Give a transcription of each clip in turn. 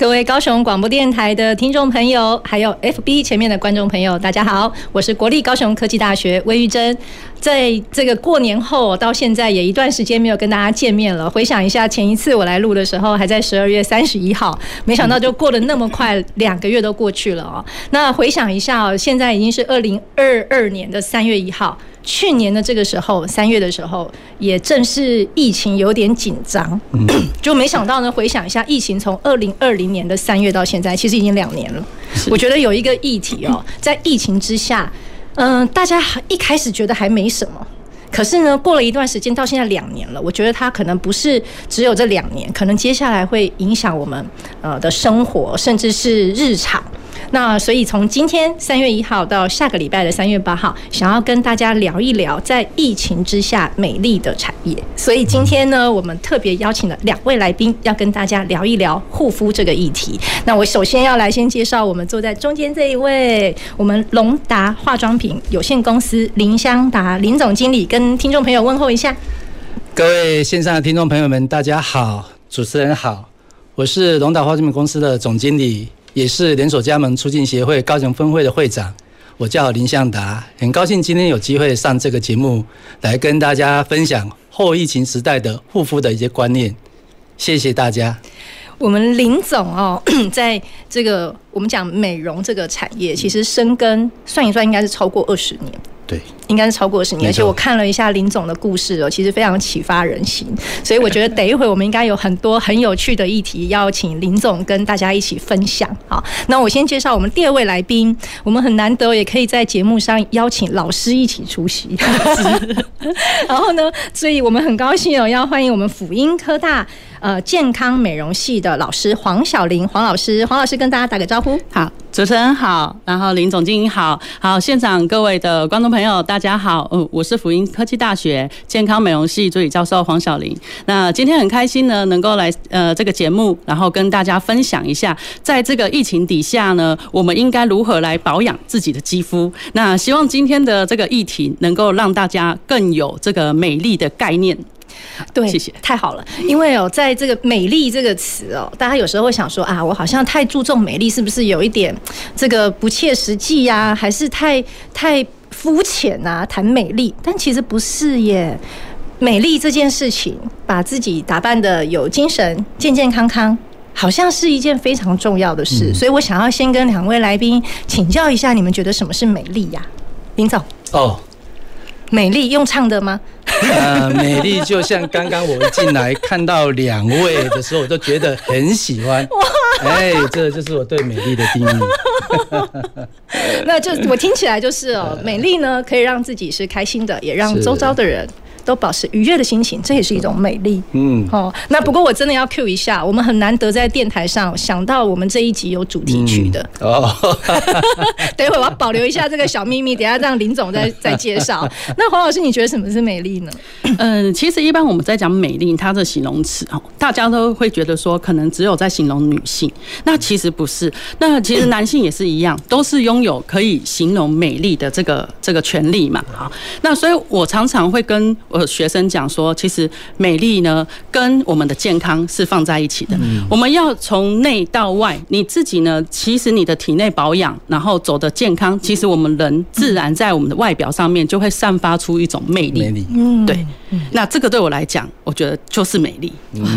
各位高雄广播电台的听众朋友，还有 FB 前面的观众朋友，大家好，我是国立高雄科技大学魏玉珍。在这个过年后到现在也一段时间没有跟大家见面了。回想一下，前一次我来录的时候还在十二月三十一号，没想到就过得那么快，两个月都过去了哦。那回想一下哦，现在已经是二零二二年的三月一号。去年的这个时候，三月的时候，也正是疫情有点紧张，就没想到呢。回想一下，疫情从二零二零年的三月到现在，其实已经两年了。我觉得有一个议题哦，在疫情之下，嗯，大家一开始觉得还没什么，可是呢，过了一段时间，到现在两年了，我觉得它可能不是只有这两年，可能接下来会影响我们呃的生活，甚至是日常。那所以从今天三月一号到下个礼拜的三月八号，想要跟大家聊一聊在疫情之下美丽的产业。所以今天呢，我们特别邀请了两位来宾，要跟大家聊一聊护肤这个议题。那我首先要来先介绍我们坐在中间这一位，我们龙达化妆品有限公司林香达林总经理，跟听众朋友问候一下。各位线上的听众朋友们，大家好，主持人好，我是龙达化妆品公司的总经理。也是连锁加盟促进协会高雄分会的会长，我叫林向达，很高兴今天有机会上这个节目，来跟大家分享后疫情时代的护肤的一些观念。谢谢大家。我们林总哦，在这个我们讲美容这个产业，其实深耕算一算，应该是超过二十年。对，应该是超过十年，而且我看了一下林总的故事哦，其实非常启发人心，所以我觉得等一会我们应该有很多很有趣的议题要请林总跟大家一起分享。好，那我先介绍我们第二位来宾，我们很难得也可以在节目上邀请老师一起出席，然后呢，所以我们很高兴哦，要欢迎我们辅音科大。呃，健康美容系的老师黄晓玲，黄老师，黄老师跟大家打个招呼。好，主持人好，然后林总经理好，好，现场各位的观众朋友大家好，嗯，我是辅英科技大学健康美容系助理教授黄晓玲。那今天很开心呢，能够来呃这个节目，然后跟大家分享一下，在这个疫情底下呢，我们应该如何来保养自己的肌肤。那希望今天的这个议题能够让大家更有这个美丽的概念。对，谢谢，太好了。因为哦，在这个“美丽”这个词哦，大家有时候会想说啊，我好像太注重美丽，是不是有一点这个不切实际呀？还是太太肤浅啊？谈美丽，但其实不是耶。美丽这件事情，把自己打扮的有精神、健健康康，好像是一件非常重要的事。所以我想要先跟两位来宾请教一下，你们觉得什么是美丽呀？林总哦。美丽用唱的吗？呃，美丽就像刚刚我一进来看到两位的时候，我都觉得很喜欢。哎，这就是我对美丽的定义。那就我听起来就是哦，美丽呢可以让自己是开心的，也让周遭的人。都保持愉悦的心情，这也是一种美丽。嗯，哦，那不过我真的要 cue 一下，我们很难得在电台上想到我们这一集有主题曲的。哦，等一会我要保留一下这个小秘密，等下让林总再 再介绍。那黄老师，你觉得什么是美丽呢？嗯，其实一般我们在讲美丽，它的形容词哦，大家都会觉得说，可能只有在形容女性。那其实不是，那其实男性也是一样，都是拥有可以形容美丽的这个这个权利嘛。好，那所以我常常会跟我学生讲说，其实美丽呢，跟我们的健康是放在一起的。我们要从内到外，你自己呢，其实你的体内保养，然后走的健康，其实我们人自然在我们的外表上面就会散发出一种魅力。嗯，对。那这个对我来讲，我觉得就是美丽。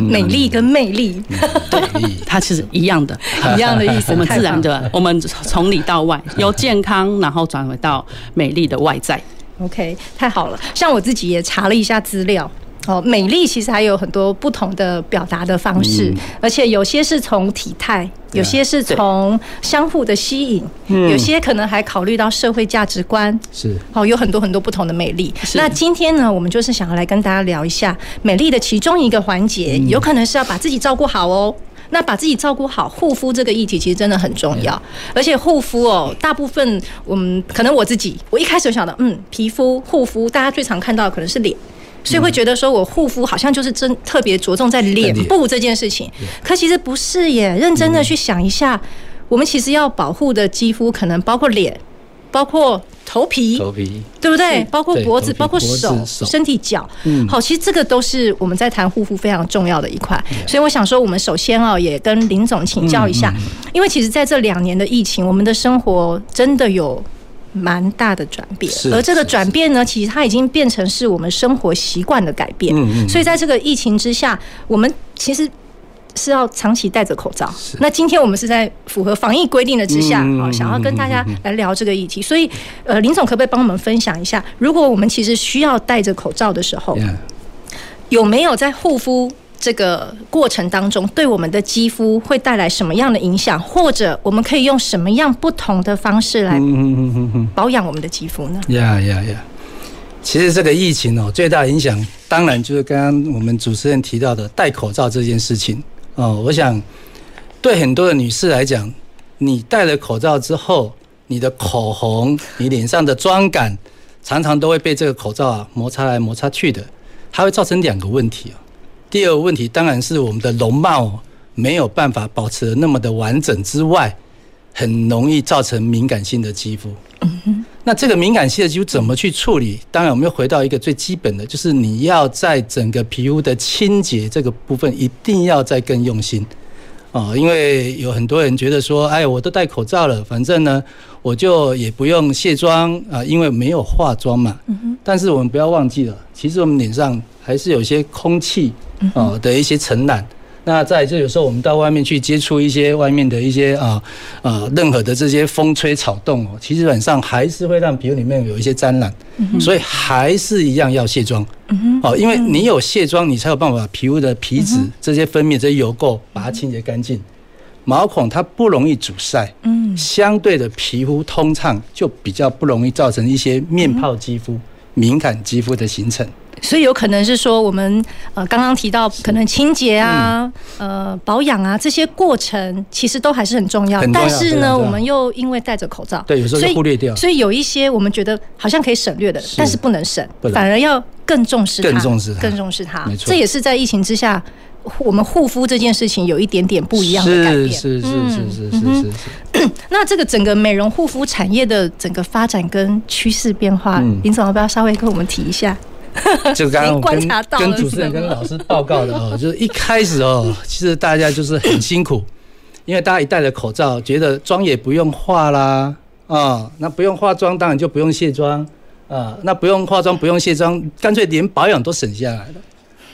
美丽跟魅力，对，它其实一样的，一样的意思。我们自然的，我们从里到外，由健康，然后转回到美丽的外在。OK，太好了。像我自己也查了一下资料，哦，美丽其实还有很多不同的表达的方式，嗯、而且有些是从体态，有些是从相互的吸引，嗯、有些可能还考虑到社会价值观，是，哦，有很多很多不同的美丽。那今天呢，我们就是想要来跟大家聊一下美丽的其中一个环节，有可能是要把自己照顾好哦。那把自己照顾好，护肤这个议题其实真的很重要。而且护肤哦，大部分我们可能我自己，我一开始想到，嗯，皮肤护肤，大家最常看到的可能是脸，所以会觉得说我护肤好像就是真特别着重在脸部这件事情。可其实不是耶，认真的去想一下，我们其实要保护的肌肤可能包括脸。包括头皮，头皮对不对？包括脖子，包括手、身体、脚。嗯，好，其实这个都是我们在谈护肤非常重要的一块。所以我想说，我们首先啊，也跟林总请教一下，因为其实在这两年的疫情，我们的生活真的有蛮大的转变。而这个转变呢，其实它已经变成是我们生活习惯的改变。嗯嗯。所以在这个疫情之下，我们其实。是要长期戴着口罩。那今天我们是在符合防疫规定的之下，好，想要跟大家来聊这个议题。所以，呃，林总可不可以帮我们分享一下，如果我们其实需要戴着口罩的时候，有没有在护肤这个过程当中，对我们的肌肤会带来什么样的影响，或者我们可以用什么样不同的方式来保养我们的肌肤呢？呀呀呀！其实这个疫情哦，最大影响当然就是刚刚我们主持人提到的戴口罩这件事情。哦，我想对很多的女士来讲，你戴了口罩之后，你的口红、你脸上的妆感，常常都会被这个口罩啊摩擦来摩擦去的，它会造成两个问题啊。第二个问题当然是我们的容貌没有办法保持得那么的完整之外，很容易造成敏感性的肌肤。嗯。那这个敏感性的肌肤怎么去处理？当然，我们又回到一个最基本的，就是你要在整个皮肤的清洁这个部分，一定要再更用心哦。因为有很多人觉得说，哎，我都戴口罩了，反正呢，我就也不用卸妆啊，因为没有化妆嘛。但是我们不要忘记了，其实我们脸上还是有一些空气哦的一些尘染。那再就有时候我们到外面去接触一些外面的一些啊啊任何的这些风吹草动哦，其实基本上还是会让皮肤里面有一些沾染，所以还是一样要卸妆。哦，因为你有卸妆，你才有办法把皮肤的皮脂这些分泌这些油垢把它清洁干净，毛孔它不容易阻塞，嗯，相对的皮肤通畅，就比较不容易造成一些面泡肌肤、敏感肌肤的形成。所以有可能是说，我们呃刚刚提到可能清洁啊、呃保养啊这些过程，其实都还是很重要。但是呢，我们又因为戴着口罩，对，有时候就忽略掉。所以有一些我们觉得好像可以省略的，但是不能省，反而要更重视它，更重视它，更重视它。没错，这也是在疫情之下，我们护肤这件事情有一点点不一样的改变。是是是是是是是。那这个整个美容护肤产业的整个发展跟趋势变化，林总要不要稍微跟我们提一下？就刚刚我跟跟主持人跟老师报告的 哦，就是一开始哦，其实大家就是很辛苦，因为大家一戴了口罩，觉得妆也不用化啦啊，那不用化妆，当然就不用卸妆啊，那不用化妆不用卸妆，干脆连保养都省下来了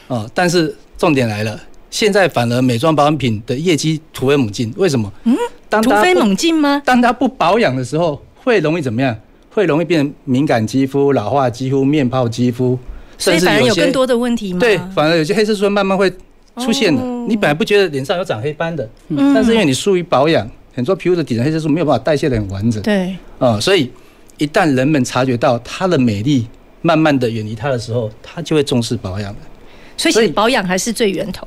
哦。但是重点来了，现在反而美妆保养品的业绩突飞猛进，为什么？嗯，突飞猛进吗？当它不保养的时候，会容易怎么样？会容易变成敏感肌肤、老化肌肤、面泡肌肤，甚至有些，所以反而有更多的问题吗？对，反而有些黑色素慢慢会出现的。哦、你本来不觉得脸上有长黑斑的，嗯、但是因为你疏于保养，很多皮肤的底层黑色素没有办法代谢的很完整。对，啊、嗯，所以一旦人们察觉到它的美丽慢慢的远离它的时候，它就会重视保养的。所以，保养还是最源头。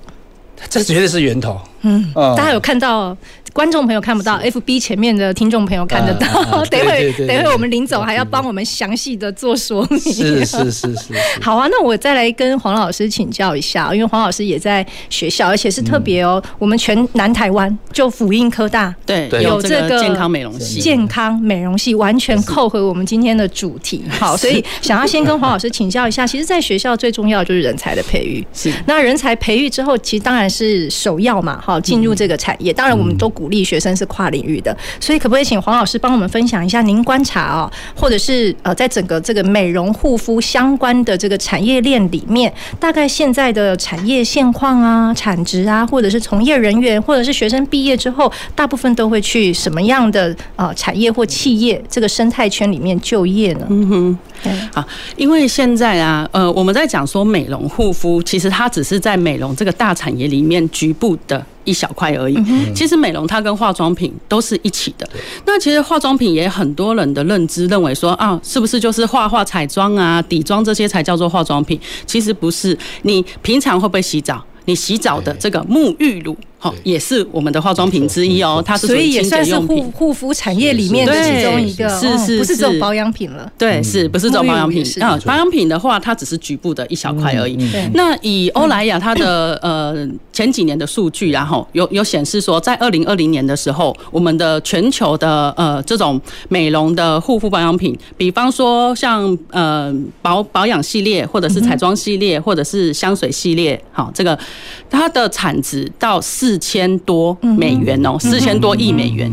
这绝对是源头。嗯，大家有看到？观众朋友看不到，FB 前面的听众朋友看得到。等会，等会我们林总还要帮我们详细的做说明。是是是是。好啊，那我再来跟黄老师请教一下，因为黄老师也在学校，而且是特别哦，我们全南台湾就辅英科大对有这个健康美容系，健康美容系完全扣回我们今天的主题。好，所以想要先跟黄老师请教一下，其实，在学校最重要的就是人才的培育。是。那人才培育之后，其实当然是首要嘛，好，进入这个产业。当然，我们都。鼓励学生是跨领域的，所以可不可以请黄老师帮我们分享一下您观察哦，或者是呃，在整个这个美容护肤相关的这个产业链里面，大概现在的产业现况啊、产值啊，或者是从业人员，或者是学生毕业之后，大部分都会去什么样的呃产业或企业这个生态圈里面就业呢？嗯哼，对，好，因为现在啊，呃，我们在讲说美容护肤，其实它只是在美容这个大产业里面局部的。一小块而已。其实美容它跟化妆品都是一起的。那其实化妆品也很多人的认知认为说啊，是不是就是画画彩妆啊、底妆这些才叫做化妆品？其实不是。你平常会不会洗澡？你洗澡的这个沐浴乳。好，也是我们的化妆品之一哦。它是所以也算是护护肤产业里面的其中一个，是是，不是这种保养品了。对，是不是这种保养品？啊，保养品的话，它只是局部的一小块而已。那以欧莱雅它的呃前几年的数据，然后有有显示说，在二零二零年的时候，我们的全球的呃这种美容的护肤保养品，比方说像呃保保养系列，或者是彩妆系列，或者是香水系列，好，这个它的产值到四千多美元哦，四千多亿美元。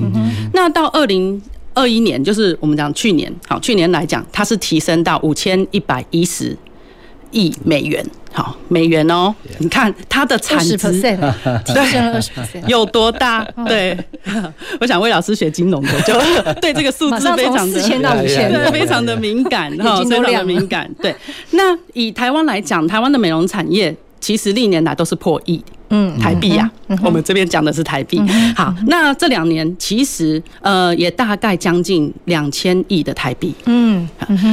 那到二零二一年，就是我们讲去年，好，去年来讲，它是提升到五千一百一十亿美元，好，美元哦。你看它的产值提升了二十有多大？对，我想魏老师学金融的，就对这个数字非常的四千到五千，对，非常的敏感，哈，非常的敏感。对，那以台湾来讲，台湾的美容产业其实历年来都是破亿。嗯，台币呀，我们这边讲的是台币。好，那这两年其实呃也大概将近两千亿的台币。嗯，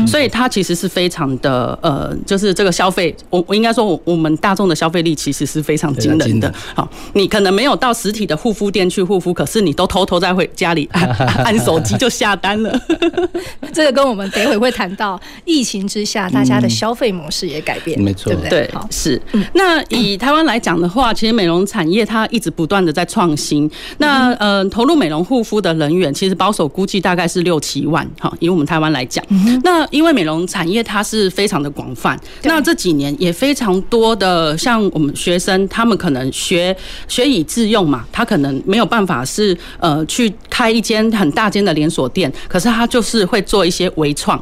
所以它其实是非常的呃，就是这个消费，我我应该说，我我们大众的消费力其实是非常惊人的。好，你可能没有到实体的护肤店去护肤，可是你都偷偷在会家里按按手机就下单了。这个跟我们等会会谈到疫情之下大家的消费模式也改变，没错，对不对？对，是。那以台湾来讲的话，其实。其实美容产业它一直不断的在创新。那呃，投入美容护肤的人员，其实保守估计大概是六七万。哈，以我们台湾来讲，那因为美容产业它是非常的广泛。那这几年也非常多的像我们学生，他们可能学学以致用嘛，他可能没有办法是呃去开一间很大间的连锁店，可是他就是会做一些微创，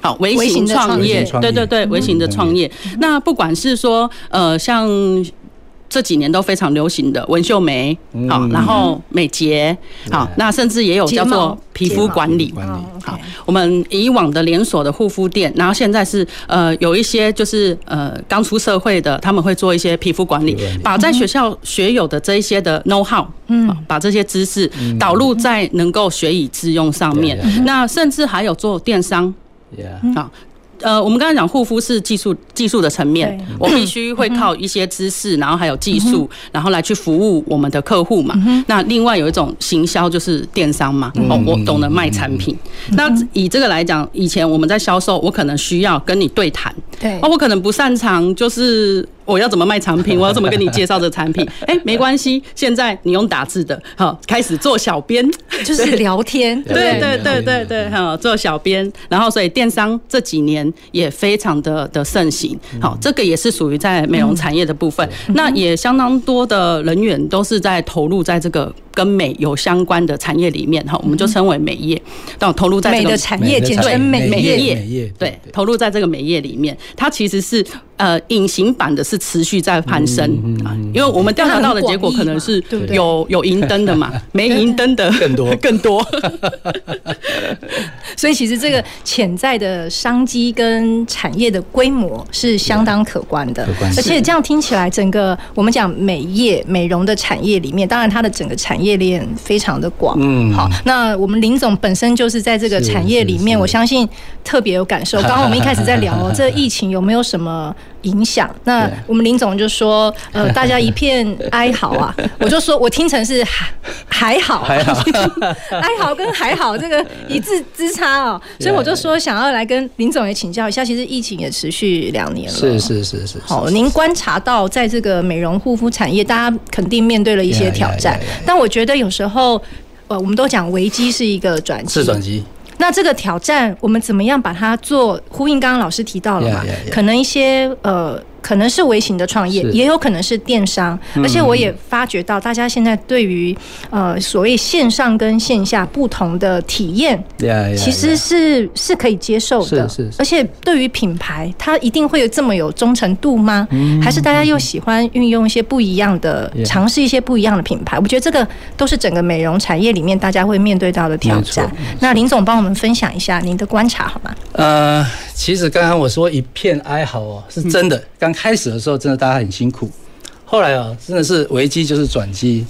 好微型创业，对对对，微型的创业。那不管是说呃像。这几年都非常流行的纹绣眉，好，然后美睫，好，那甚至也有叫做皮肤管理，管理好，我们以往的连锁的护肤店，然后现在是呃有一些就是呃刚出社会的，他们会做一些皮肤管理，把在学校学有的这一些的 know how，嗯，把这些知识导入在能够学以致用上面，那甚至还有做电商，好。呃，我们刚才讲护肤是技术技术的层面，我必须会靠一些知识，然后还有技术，然后来去服务我们的客户嘛。那另外有一种行销就是电商嘛，哦，我懂得卖产品。那以这个来讲，以前我们在销售，我可能需要跟你对谈，对，哦，我可能不擅长就是。我要怎么卖产品？我要怎么跟你介绍这产品？哎，没关系，现在你用打字的，好，开始做小编，就是聊天，对对？对对对，好，做小编，然后所以电商这几年也非常的的盛行，好，这个也是属于在美容产业的部分，那也相当多的人员都是在投入在这个。跟美有相关的产业里面哈，我们就称为美业，到投入在这个美的产业，简称美美业，对，投入在这个美业里面，它其实是呃隐形版的，是持续在攀升啊，因为我们调查到的结果可能是有有银灯的嘛，没银灯的更多。更多，所以其实这个潜在的商机跟产业的规模是相当可观的，而且这样听起来，整个我们讲美业美容的产业里面，当然它的整个产业。业链非常的广，嗯，好，那我们林总本身就是在这个产业里面，我相信特别有感受。刚刚我们一开始在聊这疫情有没有什么影响？那我们林总就说，呃，大家一片哀嚎啊，我就说我听成是还还好，还好，哀嚎跟还好这个一字之差哦，所以我就说想要来跟林总也请教一下，其实疫情也持续两年了，是是是是。好，您观察到在这个美容护肤产业，大家肯定面对了一些挑战，但我。觉得有时候，呃，我们都讲危机是一个转机，是转机。那这个挑战，我们怎么样把它做呼应？刚刚老师提到了嘛，可能一些呃。可能是微型的创业，也有可能是电商，而且我也发觉到大家现在对于呃所谓线上跟线下不同的体验，其实是是可以接受的。是是。而且对于品牌，它一定会有这么有忠诚度吗？还是大家又喜欢运用一些不一样的，尝试一些不一样的品牌？我觉得这个都是整个美容产业里面大家会面对到的挑战。那林总帮我们分享一下您的观察好吗？呃，其实刚刚我说一片哀嚎哦，是真的刚。开始的时候，真的大家很辛苦。后来啊，真的是危机就是转机。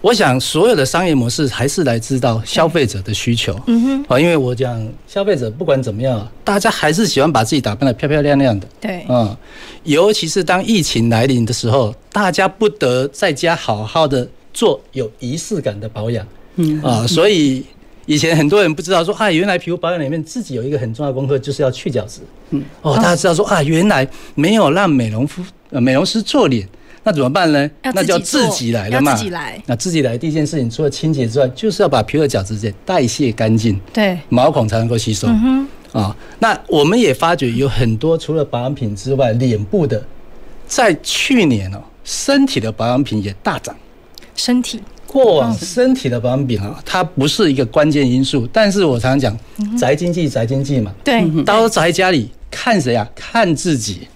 我想所有的商业模式还是来知道消费者的需求。嗯哼，啊，因为我讲消费者不管怎么样，大家还是喜欢把自己打扮的漂漂亮亮的。对，嗯，尤其是当疫情来临的时候，大家不得在家好好的做有仪式感的保养。嗯啊，所以以前很多人不知道说啊，原来皮肤保养里面自己有一个很重要的功课，就是要去角质。嗯，哦，大家知道说啊，原来没有让美容夫呃美容师做脸。那怎么办呢？那就要自己来了嘛。自己来。那自己来第一件事情，除了清洁之外，就是要把皮肤的角质给代谢干净，对，毛孔才能够吸收。嗯哼。啊，那我们也发觉有很多除了保养品之外，脸部的，在去年哦，身体的保养品也大涨。身体。过往身体的保养品啊，它不是一个关键因素，但是我常常讲，宅经济，宅经济嘛。对。都宅家里，看谁啊？看自己。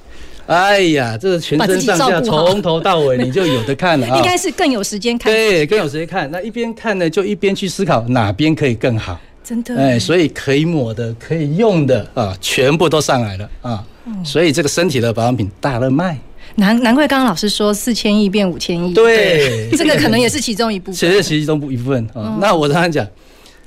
哎呀，这个全身上下从头到尾你就有的看了啊！应该是更有时间看，对，更有时间看。那一边看呢，就一边去思考哪边可以更好。真的，哎，所以可以抹的、可以用的啊，全部都上来了啊！所以这个身体的保养品大热卖。难难怪刚刚老师说四千亿变五千亿，对，这个可能也是其中一部分。其实其中一部分啊。那我常常讲，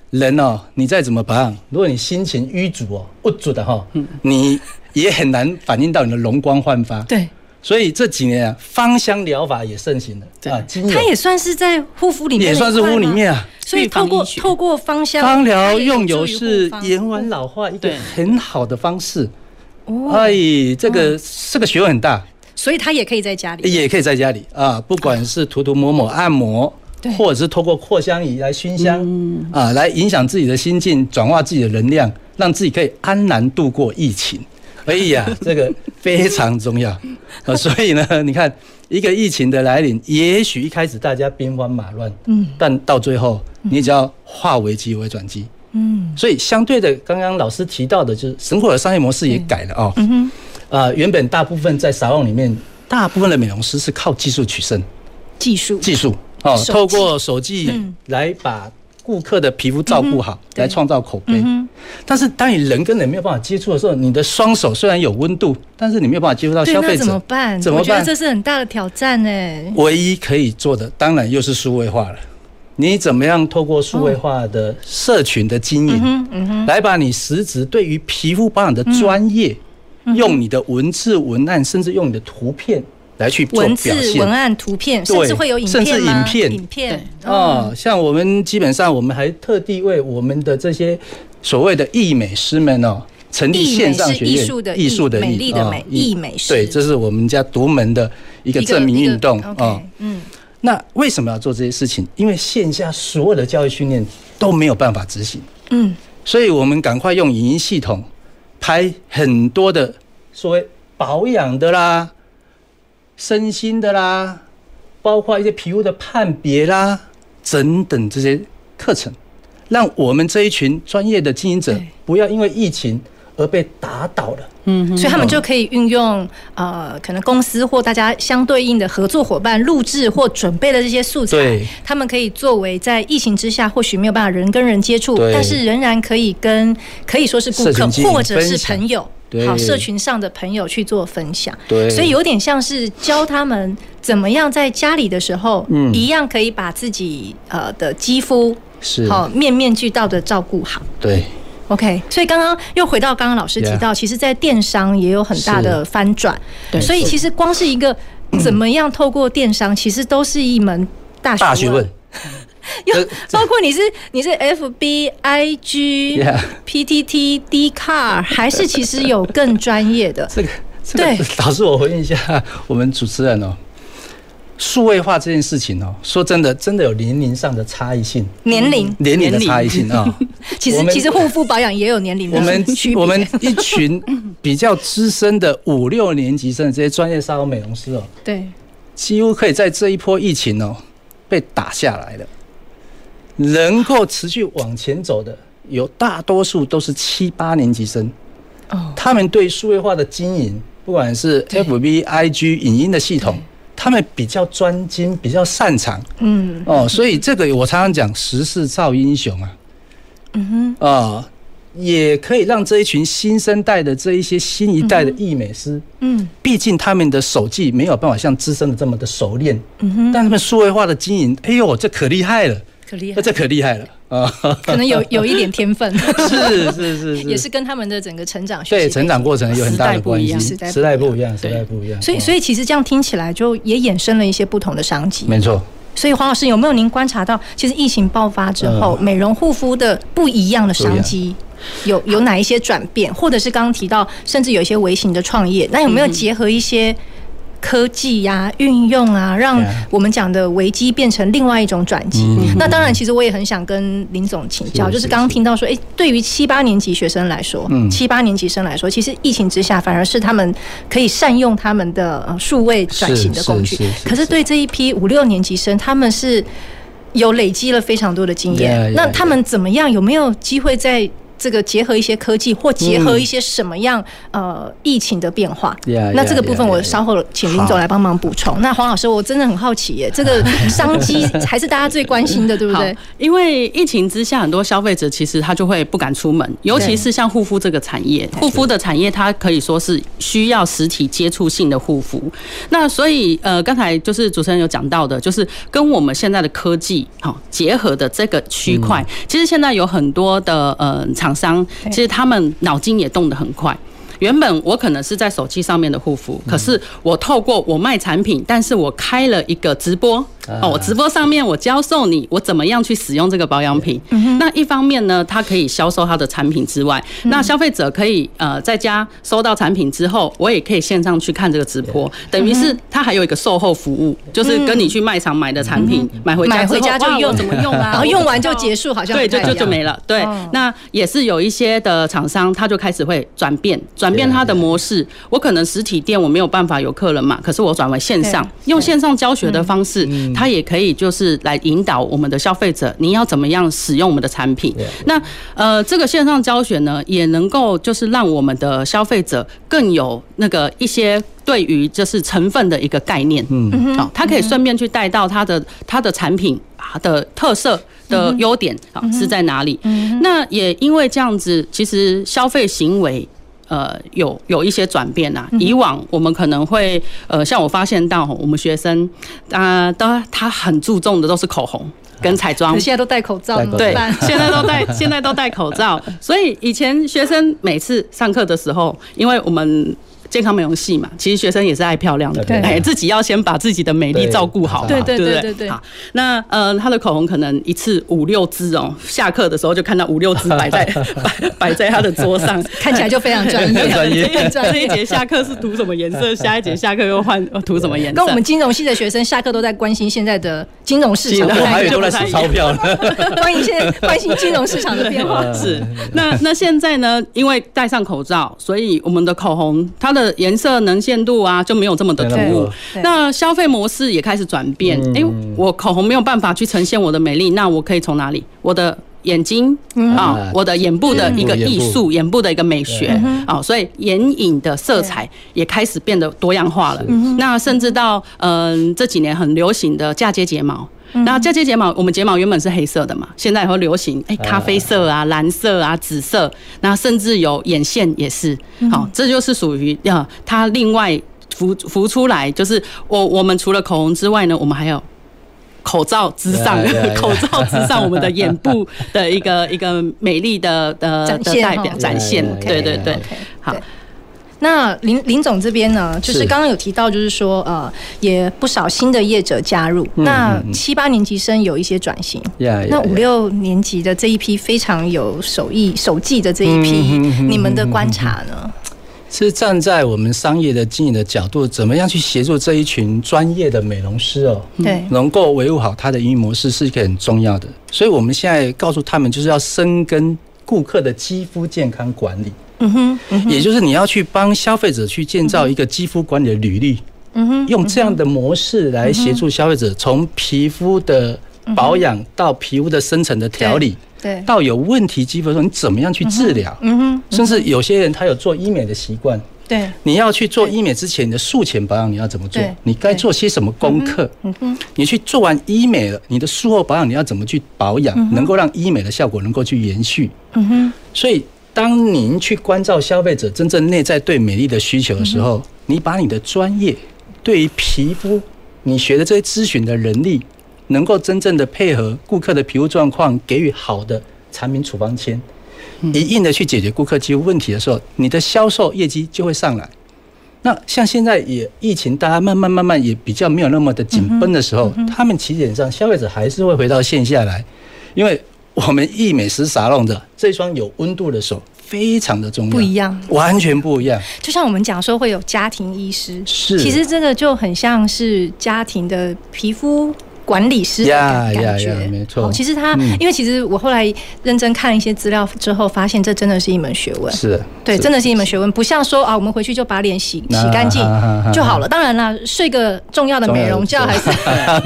人哦，你再怎么保养，如果你心情淤阻哦、不足的哈，你。也很难反映到你的容光焕发。对，所以这几年啊，芳香疗法也盛行了。对啊，它也算是在护肤里面，也算是护肤里面啊。所以透过透过芳香芳疗用油是延缓老化一个很好的方式。哦，哎，这个这个学问很大。所以它也可以在家里，也可以在家里啊，不管是涂涂抹抹按摩，或者是透过扩香仪来熏香啊，来影响自己的心境，转化自己的能量，让自己可以安然度过疫情。哎呀，这个非常重要。啊！所以呢，你看一个疫情的来临，也许一开始大家兵荒马乱，嗯，但到最后，你只要化危机为转机，嗯，所以相对的，刚刚老师提到的，就是神火的商业模式也改了哦，嗯哼，啊，原本大部分在沙龙里面，大部分的美容师是靠技术取胜，技术，技术哦，透过手技来把。顾客的皮肤照顾好，来创造口碑。但是当你人跟人没有办法接触的时候，你的双手虽然有温度，但是你没有办法接触到消费者，怎么办？怎么办？这是很大的挑战呢。唯一可以做的，当然又是数位化了。你怎么样透过数位化的社群的经营，来把你实质对于皮肤保养的专业，用你的文字、文案，甚至用你的图片。来去做表现，文字、文案、图片，甚至会有影片，甚至影片，影片。啊，像我们基本上，我们还特地为我们的这些所谓的艺美师们哦，成立线上学院，艺术的艺术的美丽的美艺美师，对，这是我们家独门的一个证明运动啊。嗯，那为什么要做这些事情？因为线下所有的教育训练都没有办法执行，嗯，所以我们赶快用影音系统拍很多的所谓保养的啦。身心的啦，包括一些皮肤的判别啦，等等这些课程，让我们这一群专业的经营者不要因为疫情而被打倒了。嗯，所以他们就可以运用呃，可能公司或大家相对应的合作伙伴录制或准备的这些素材，他们可以作为在疫情之下或许没有办法人跟人接触，但是仍然可以跟可以说是顾客或者是朋友。好，社群上的朋友去做分享，对，所以有点像是教他们怎么样在家里的时候，嗯，一样可以把自己呃的肌肤是。好面面俱到的照顾好。对，OK，所以刚刚又回到刚刚老师提到，其实，在电商也有很大的翻转，对，所以其实光是一个 怎么样透过电商，其实都是一门大学问。又包括你是你是 F B I G P T T D Car 还是其实有更专业的？这个对，老师我回应一下我们主持人哦，数位化这件事情哦，说真的，真的有年龄上的差异性，年龄年龄的差异性啊。其实其实护肤保养也有年龄的。我们 我们一群 比较资深的五六年级生的这些专业沙龙美容师哦，对，几乎可以在这一波疫情哦被打下来了。能够持续往前走的，有大多数都是七八年级生。哦，他们对数位化的经营，不管是 FB、IG 影音的系统，他们比较专精，比较擅长。嗯，哦，所以这个我常常讲，时势造英雄啊。嗯哼，啊，也可以让这一群新生代的这一些新一代的艺美师，嗯，毕竟他们的手技没有办法像资深的这么的熟练，嗯哼，但他们数位化的经营，哎呦，这可厉害了，可厉害，这可厉害了啊！可能有有一点天分，是是是是，也是跟他们的整个成长对成长过程有很大的关系，时代时代不一样，时代不一样。所以所以其实这样听起来就也衍生了一些不同的商机，没错。所以黄老师有没有您观察到，其实疫情爆发之后，美容护肤的不一样的商机，有有哪一些转变，或者是刚刚提到，甚至有一些微型的创业，那有没有结合一些？科技呀、啊，运用啊，让我们讲的危机变成另外一种转机。嗯、那当然，其实我也很想跟林总请教，就是刚刚听到说，诶，对于七八年级学生来说，嗯、七八年级生来说，其实疫情之下反而是他们可以善用他们的呃数位转型的工具。可是对这一批五六年级生，他们是有累积了非常多的经验。Yeah, yeah, yeah. 那他们怎么样？有没有机会在？这个结合一些科技，或结合一些什么样、嗯、呃疫情的变化，yeah, 那这个部分我稍后请林总来帮忙补充。那黄老师，我真的很好奇耶，这个商机还是大家最关心的，对不对？因为疫情之下，很多消费者其实他就会不敢出门，尤其是像护肤这个产业，护肤的产业它可以说是需要实体接触性的护肤。那所以呃，刚才就是主持人有讲到的，就是跟我们现在的科技好结合的这个区块，嗯、其实现在有很多的呃厂商其实他们脑筋也动得很快。原本我可能是在手机上面的护肤，可是我透过我卖产品，但是我开了一个直播。哦，我直播上面我教授你我怎么样去使用这个保养品。那一方面呢，它可以销售它的产品之外，那消费者可以呃在家收到产品之后，我也可以线上去看这个直播，等于是它还有一个售后服务，就是跟你去卖场买的产品买回家回家就用怎么用啊，然后用完就结束，好像对，就就就没了。对，那也是有一些的厂商，他就开始会转变转变它的模式。我可能实体店我没有办法有客人嘛，可是我转为线上，用线上教学的方式。它也可以就是来引导我们的消费者，你要怎么样使用我们的产品？那呃，这个线上教学呢，也能够就是让我们的消费者更有那个一些对于就是成分的一个概念。嗯，好，他可以顺便去带到他的他的产品的特色的优点啊是在哪里？那也因为这样子，其实消费行为。呃，有有一些转变呐。以往我们可能会，呃，像我发现到我们学生，啊，都他很注重的都是口红跟彩妆。现在都戴口罩，对，现在都戴，现在都戴口罩。所以以前学生每次上课的时候，因为我们。健康美容系嘛，其实学生也是爱漂亮的，对，哎，自己要先把自己的美丽照顾好，对对对对对。好，那呃，他的口红可能一次五六支哦，下课的时候就看到五六支摆在 摆摆在他的桌上，看起来就非常专业。专业。这一节下课是涂什么颜色？下一节下课又换涂什么颜色？跟我们金融系的学生下课都在关心现在的金融市场，我还以为都在数钞票呢。关心现在关心金融市场的变化。是。那那现在呢？因为戴上口罩，所以我们的口红它的颜色能见度啊就没有这么的突兀，那消费模式也开始转变。哎，我口红没有办法去呈现我的美丽，那我可以从哪里？我的眼睛啊，我的眼部的一个艺术，眼部的一个美学啊，所以眼影的色彩也开始变得多样化了。那甚至到嗯这几年很流行的嫁接睫毛。那嫁接睫毛，我们睫毛原本是黑色的嘛，现在以后流行哎咖啡色啊、蓝色啊、紫色，那甚至有眼线也是，好，这就是属于要它另外浮浮出来，就是我我们除了口红之外呢，我们还有口罩之上，口罩之上我们的眼部的一个一个美丽的的的代表展现，对对对，好。那林林总这边呢，就是刚刚有提到，就是说呃，也不少新的业者加入。那七八年级生有一些转型，那五六年级的这一批非常有手艺手技的这一批，你们的观察呢？是站在我们商业的经营的角度，怎么样去协助这一群专业的美容师哦？对，能够维护好他的营运模式是一个很重要的。所以我们现在告诉他们，就是要深耕顾客的肌肤健康管理。嗯哼，也就是你要去帮消费者去建造一个肌肤管理的履历，嗯哼，用这样的模式来协助消费者从皮肤的保养到皮肤的深层的调理，对，到有问题肌肤的时候你怎么样去治疗，嗯哼，甚至有些人他有做医美的习惯，对，你要去做医美之前你的术前保养你要怎么做？你该做些什么功课？嗯哼，你去做完医美了，你的术后保养你要怎么去保养，能够让医美的效果能够去延续？嗯哼，所以。当您去关照消费者真正内在对美丽的需求的时候，你把你的专业对于皮肤，你学的这些咨询的能力，能够真正的配合顾客的皮肤状况，给予好的产品处方签，一应的去解决顾客肌肤问题的时候，你的销售业绩就会上来。那像现在也疫情，大家慢慢慢慢也比较没有那么的紧绷的时候，他们起点上消费者还是会回到线下来，因为。我们义美食沙龙的这双有温度的手非常的重要，不一样，完全不一样。就像我们讲说会有家庭医师，是，其实这个就很像是家庭的皮肤。管理师的感觉，没错。其实他，因为其实我后来认真看一些资料之后，发现这真的是一门学问。是，对，真的是一门学问，不像说啊，我们回去就把脸洗洗干净就好了。当然啦，睡个重要的美容觉还是，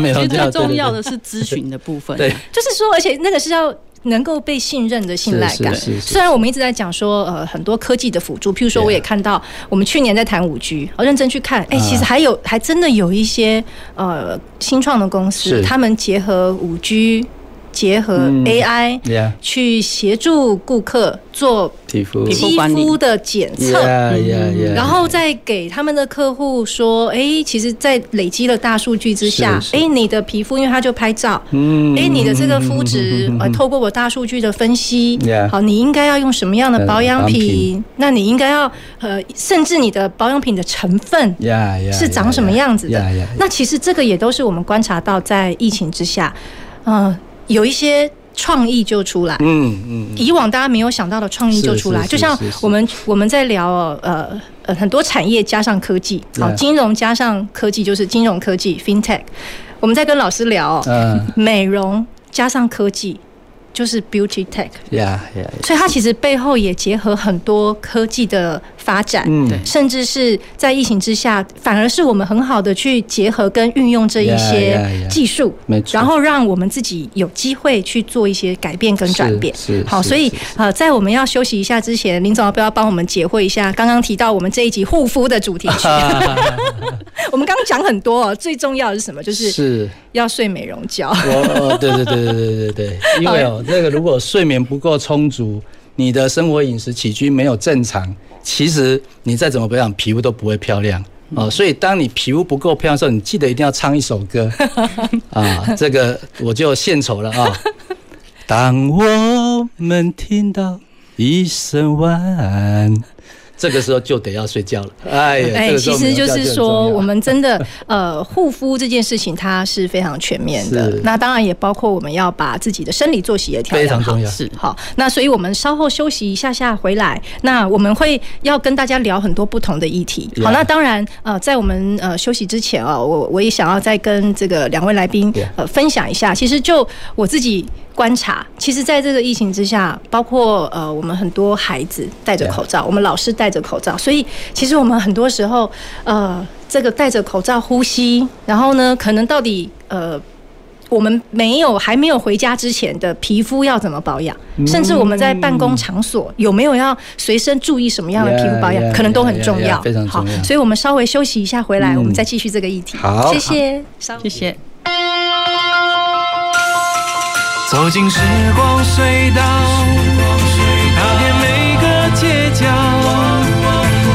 其实最重要的是咨询的部分。对，就是说，而且那个是要。能够被信任的信赖感，虽然我们一直在讲说，呃，很多科技的辅助，譬如说，我也看到我们去年在谈五 G，我认真去看，哎，其实还有，还真的有一些呃新创的公司，他们结合五 G。结合 AI 去协助顾客做皮肤。肌肤的检测，然后再给他们的客户说：“哎，其实，在累积了大数据之下，哎，你的皮肤，因为他就拍照，哎，你的这个肤质，呃，透过我大数据的分析，好，你应该要用什么样的保养品？那你应该要呃，甚至你的保养品的成分是长什么样子的？那其实这个也都是我们观察到，在疫情之下，嗯。”有一些创意就出来，嗯嗯，以往大家没有想到的创意就出来，就像我们我们在聊呃呃很多产业加上科技，好，金融加上科技就是金融科技 FinTech，我们在跟老师聊，嗯，美容加上科技。就是 beauty tech，yeah yeah，所以它其实背后也结合很多科技的发展，嗯，甚至是在疫情之下，反而是我们很好的去结合跟运用这一些技术，没错，然后让我们自己有机会去做一些改变跟转变，是好，所以呃，在我们要休息一下之前，林总要不要帮我们解惑一下？刚刚提到我们这一集护肤的主题曲，我们刚刚讲很多，最重要的是什么？就是是要睡美容觉。哦，对对对对对对对，因为哦。这个如果睡眠不够充足，你的生活饮食起居没有正常，其实你再怎么保养，皮肤都不会漂亮哦。所以当你皮肤不够漂亮的时候，你记得一定要唱一首歌 啊。这个我就献丑了啊。当我们听到一声晚安。这个时候就得要睡觉了。哎呀，哎，其实就是说，我们真的呃，护肤这件事情它是非常全面的。那当然也包括我们要把自己的生理作息也调非常重要。是好。那所以我们稍后休息一下下回来，那我们会要跟大家聊很多不同的议题。好，那当然呃，在我们呃休息之前啊，我我也想要再跟这个两位来宾呃分享一下。其实就我自己。观察，其实，在这个疫情之下，包括呃，我们很多孩子戴着口罩，我们老师戴着口罩，所以其实我们很多时候，呃，这个戴着口罩呼吸，然后呢，可能到底呃，我们没有还没有回家之前的皮肤要怎么保养，甚至我们在办公场所有没有要随身注意什么样的皮肤保养，可能都很重要，非常重要。好，所以我们稍微休息一下，回来我们再继续这个议题。好，谢谢，谢谢。走进时光隧道，踏遍每个街角，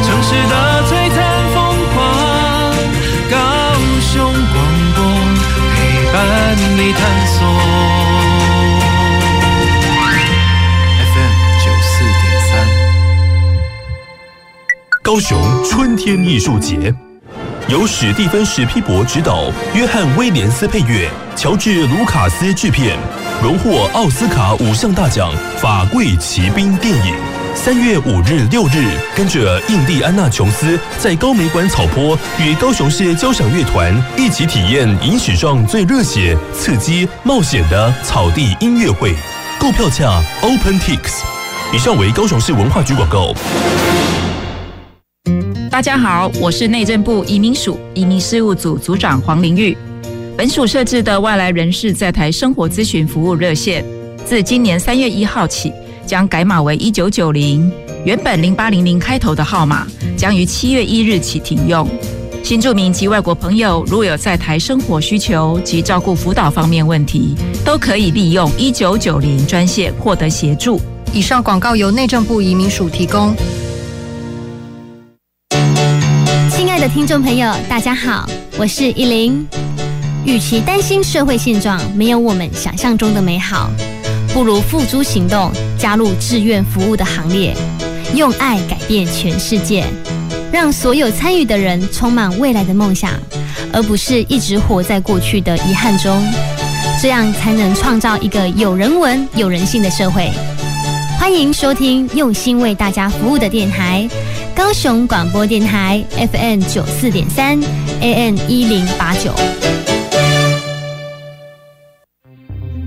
城市的璀璨风光，高雄广播陪伴你探索。FM 九四点三，高雄春天艺术节，由史蒂芬史皮伯执导，约翰威廉斯配乐，乔治卢卡斯制片。荣获奥斯卡五项大奖《法贵骑兵》电影，三月五日、六日，跟着印第安纳琼斯在高美馆草坡与高雄市交响乐团一起体验影史上最热血、刺激、冒险的草地音乐会。购票价 OpenTix。以上为高雄市文化局广告。大家好，我是内政部移民署移民事务组组长黄玲玉。本署设置的外来人士在台生活咨询服务热线，自今年三月一号起将改码为一九九零，原本零八零零开头的号码将于七月一日起停用。新住民及外国朋友如有在台生活需求及照顾辅导方面问题，都可以利用一九九零专线获得协助。以上广告由内政部移民署提供。亲爱的听众朋友，大家好，我是依琳。与其担心社会现状没有我们想象中的美好，不如付诸行动，加入志愿服务的行列，用爱改变全世界，让所有参与的人充满未来的梦想，而不是一直活在过去的遗憾中。这样才能创造一个有人文、有人性的社会。欢迎收听用心为大家服务的电台——高雄广播电台 FM 九四点三，AM 一零八九。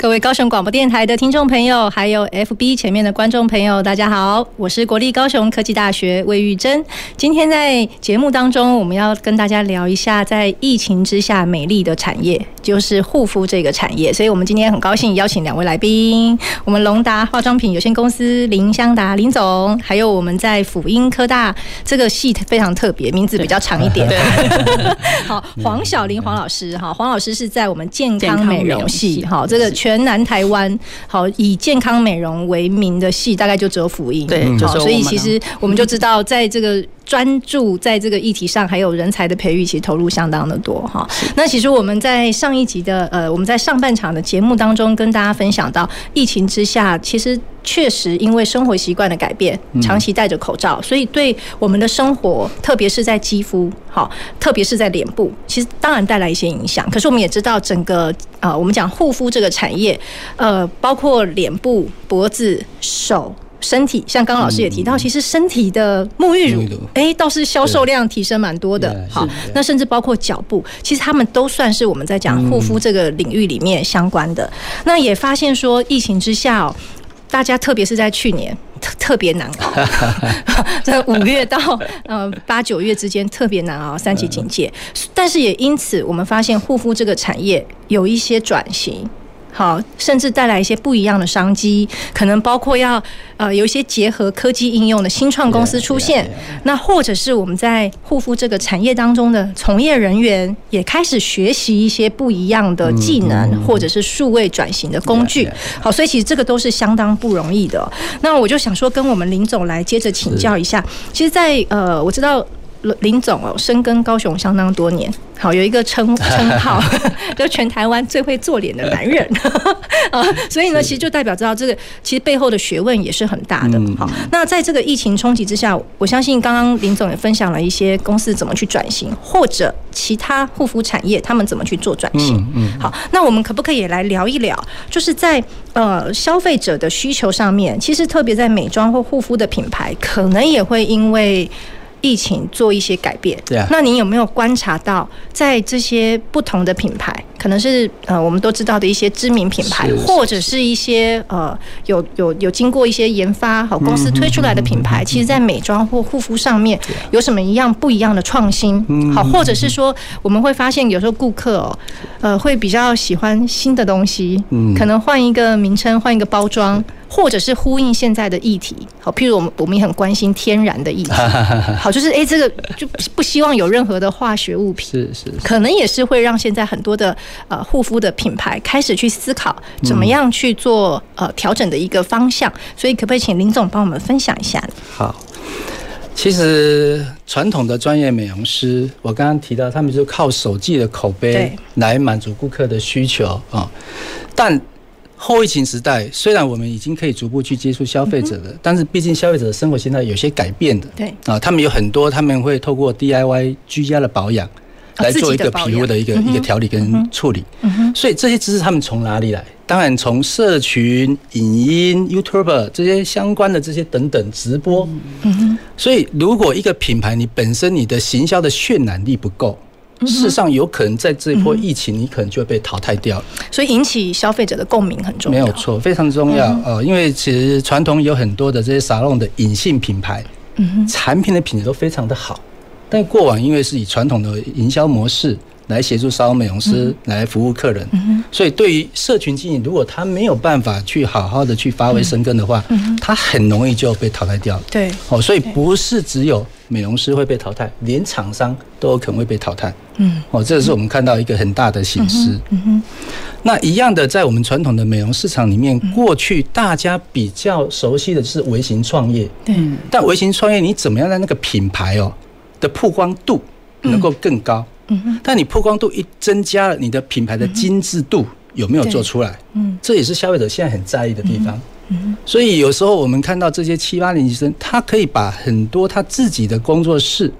各位高雄广播电台的听众朋友，还有 FB 前面的观众朋友，大家好，我是国立高雄科技大学魏玉珍。今天在节目当中，我们要跟大家聊一下在疫情之下美丽的产业，就是护肤这个产业。所以我们今天很高兴邀请两位来宾，我们龙达化妆品有限公司林香达林总，还有我们在辅英科大这个系非常特别，名字比较长一点。好，黄小玲黄老师哈，黄老师是在我们健康美容系哈，这个全。全南台湾好以健康美容为名的戏，大概就只有辅音。对，好，所以其实我们就知道，在这个专注在这个议题上，还有人才的培育，其实投入相当的多哈。那其实我们在上一集的呃，我们在上半场的节目当中，跟大家分享到，疫情之下，其实确实因为生活习惯的改变，长期戴着口罩，所以对我们的生活，特别是在肌肤，好，特别是在脸部，其实当然带来一些影响。可是我们也知道，整个呃，我们讲护肤这个产业，呃，包括脸部、脖子、手。身体像刚刚老师也提到，其实身体的沐浴乳，哎，倒是销售量提升蛮多的。好，那甚至包括脚部，其实他们都算是我们在讲护肤这个领域里面相关的。那也发现说，疫情之下哦，大家特别是在去年特特别难熬，在五月到呃八九月之间特别难熬，三级警戒。但是也因此，我们发现护肤这个产业有一些转型。好，甚至带来一些不一样的商机，可能包括要呃有一些结合科技应用的新创公司出现，那或者是我们在护肤这个产业当中的从业人员也开始学习一些不一样的技能，或者是数位转型的工具。好，所以其实这个都是相当不容易的。那我就想说，跟我们林总来接着请教一下，其实，在呃我知道。林总哦，深耕高雄相当多年，好，有一个称 称号，就全台湾最会做脸的男人 啊，所以呢，其实就代表知道这个其实背后的学问也是很大的。好，那在这个疫情冲击之下，我相信刚刚林总也分享了一些公司怎么去转型，或者其他护肤产业他们怎么去做转型。嗯，好，那我们可不可以来聊一聊，就是在呃消费者的需求上面，其实特别在美妆或护肤的品牌，可能也会因为。疫情做一些改变，对啊。那你有没有观察到，在这些不同的品牌，可能是呃我们都知道的一些知名品牌，或者是一些呃有有有经过一些研发好公司推出来的品牌，其实在美妆或护肤上面有什么一样不一样的创新？好，或者是说我们会发现有时候顾客哦，呃会比较喜欢新的东西，可能换一个名称，换一个包装。或者是呼应现在的议题，好，譬如我们我们也很关心天然的议题，好，就是哎，这个就不希望有任何的化学物品，是是，可能也是会让现在很多的呃护肤的品牌开始去思考怎么样去做呃调整的一个方向，所以可不可以请林总帮我们分享一下？好。其实传统的专业美容师，我刚刚提到，他们就靠手记的口碑来满足顾客的需求啊。但后疫情时代，虽然我们已经可以逐步去接触消费者的，但是毕竟消费者的生活现在有些改变的。对。啊，他们有很多，他们会透过 DIY 居家的保养来做一个皮肤的一个一个调理跟处理。所以这些知识他们从哪里来？当然，从社群、影音、YouTuber 这些相关的这些等等直播，所以如果一个品牌你本身你的行销的渲染力不够，事实上有可能在这一波疫情，你可能就会被淘汰掉。了。所以引起消费者的共鸣很重要，没有错，非常重要。呃，因为其实传统有很多的这些沙龙的隐性品牌，产品的品质都非常的好，但过往因为是以传统的营销模式。来协助沙龙美容师来服务客人，所以对于社群经营，如果他没有办法去好好的去发挥生根的话，他很容易就被淘汰掉了。对，哦，所以不是只有美容师会被淘汰，连厂商都有可能会被淘汰。嗯，哦，这是我们看到一个很大的形势。嗯哼，那一样的，在我们传统的美容市场里面，过去大家比较熟悉的是微型创业。对，但微型创业你怎么样让那个品牌哦的曝光度能够更高？嗯，但你曝光度一增加了，你的品牌的精致度有没有做出来？嗯，这也是消费者现在很在意的地方。嗯，所以有时候我们看到这些七八年级生，他可以把很多他自己的工作室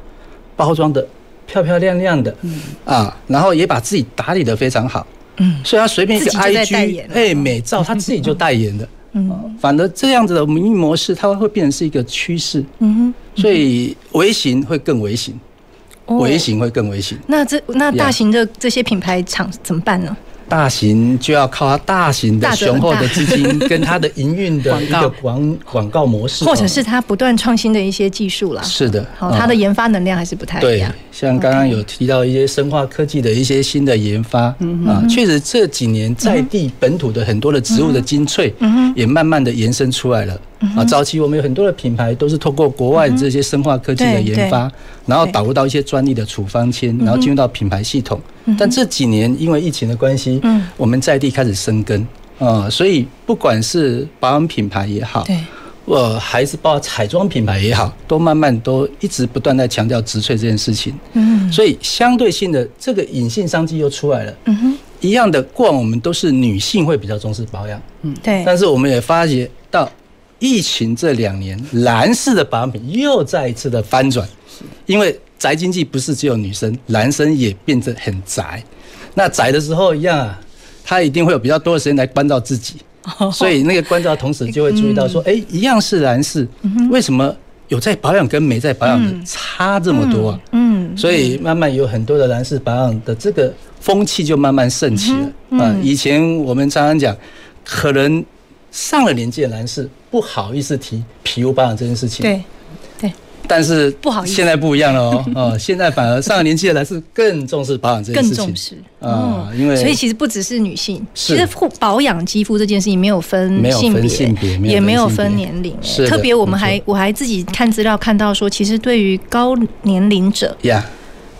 包装的漂漂亮亮的，嗯啊，然后也把自己打理的非常好。嗯，所以他随便一个 IG，哎，美照他自己就代言了。嗯，反而这样子的营运模式，它会变成是一个趋势。嗯哼，所以微型会更微型。微型会更微型，那这那大型的这些品牌厂怎么办呢？大型就要靠它大型的雄厚的资金跟它的营运的 一个广广告模式，或者是它不断创新的一些技术啦。是的，好，它的研发能量还是不太一样。对，像刚刚有提到一些生化科技的一些新的研发啊，确实这几年在地本土的很多的植物的精粹，也慢慢的延伸出来了。啊，早期我们有很多的品牌都是通过国外这些生化科技的研发，然后导入到一些专利的处方签，然后进入到品牌系统。但这几年因为疫情的关系，我们在地开始生根啊，所以不管是保养品牌也好，呃还是包括彩妆品牌也好，都慢慢都一直不断在强调植萃这件事情。嗯，所以相对性的这个隐性商机又出来了。嗯哼，一样的，过往我们都是女性会比较重视保养。嗯，对。但是我们也发觉到。疫情这两年，男士的保养品又再一次的翻转，因为宅经济不是只有女生，男生也变得很宅。那宅的时候一样啊，他一定会有比较多的时间来关照自己，所以那个关照的同时就会注意到说，哎，一样是男士，为什么有在保养跟没在保养的差这么多啊？嗯，所以慢慢有很多的男士保养的这个风气就慢慢盛起了。啊。以前我们常常讲，可能。上了年纪的男士不好意思提皮肤保养这件事情，对，对，但是不好意思，现在不一样了哦，哦，现在反而上了年纪的男士更重视保养这件事情，更重视。啊，因为所以其实不只是女性，其实护保养肌肤这件事情没有分性别，也没有分年龄，特别我们还我还自己看资料看到说，其实对于高年龄者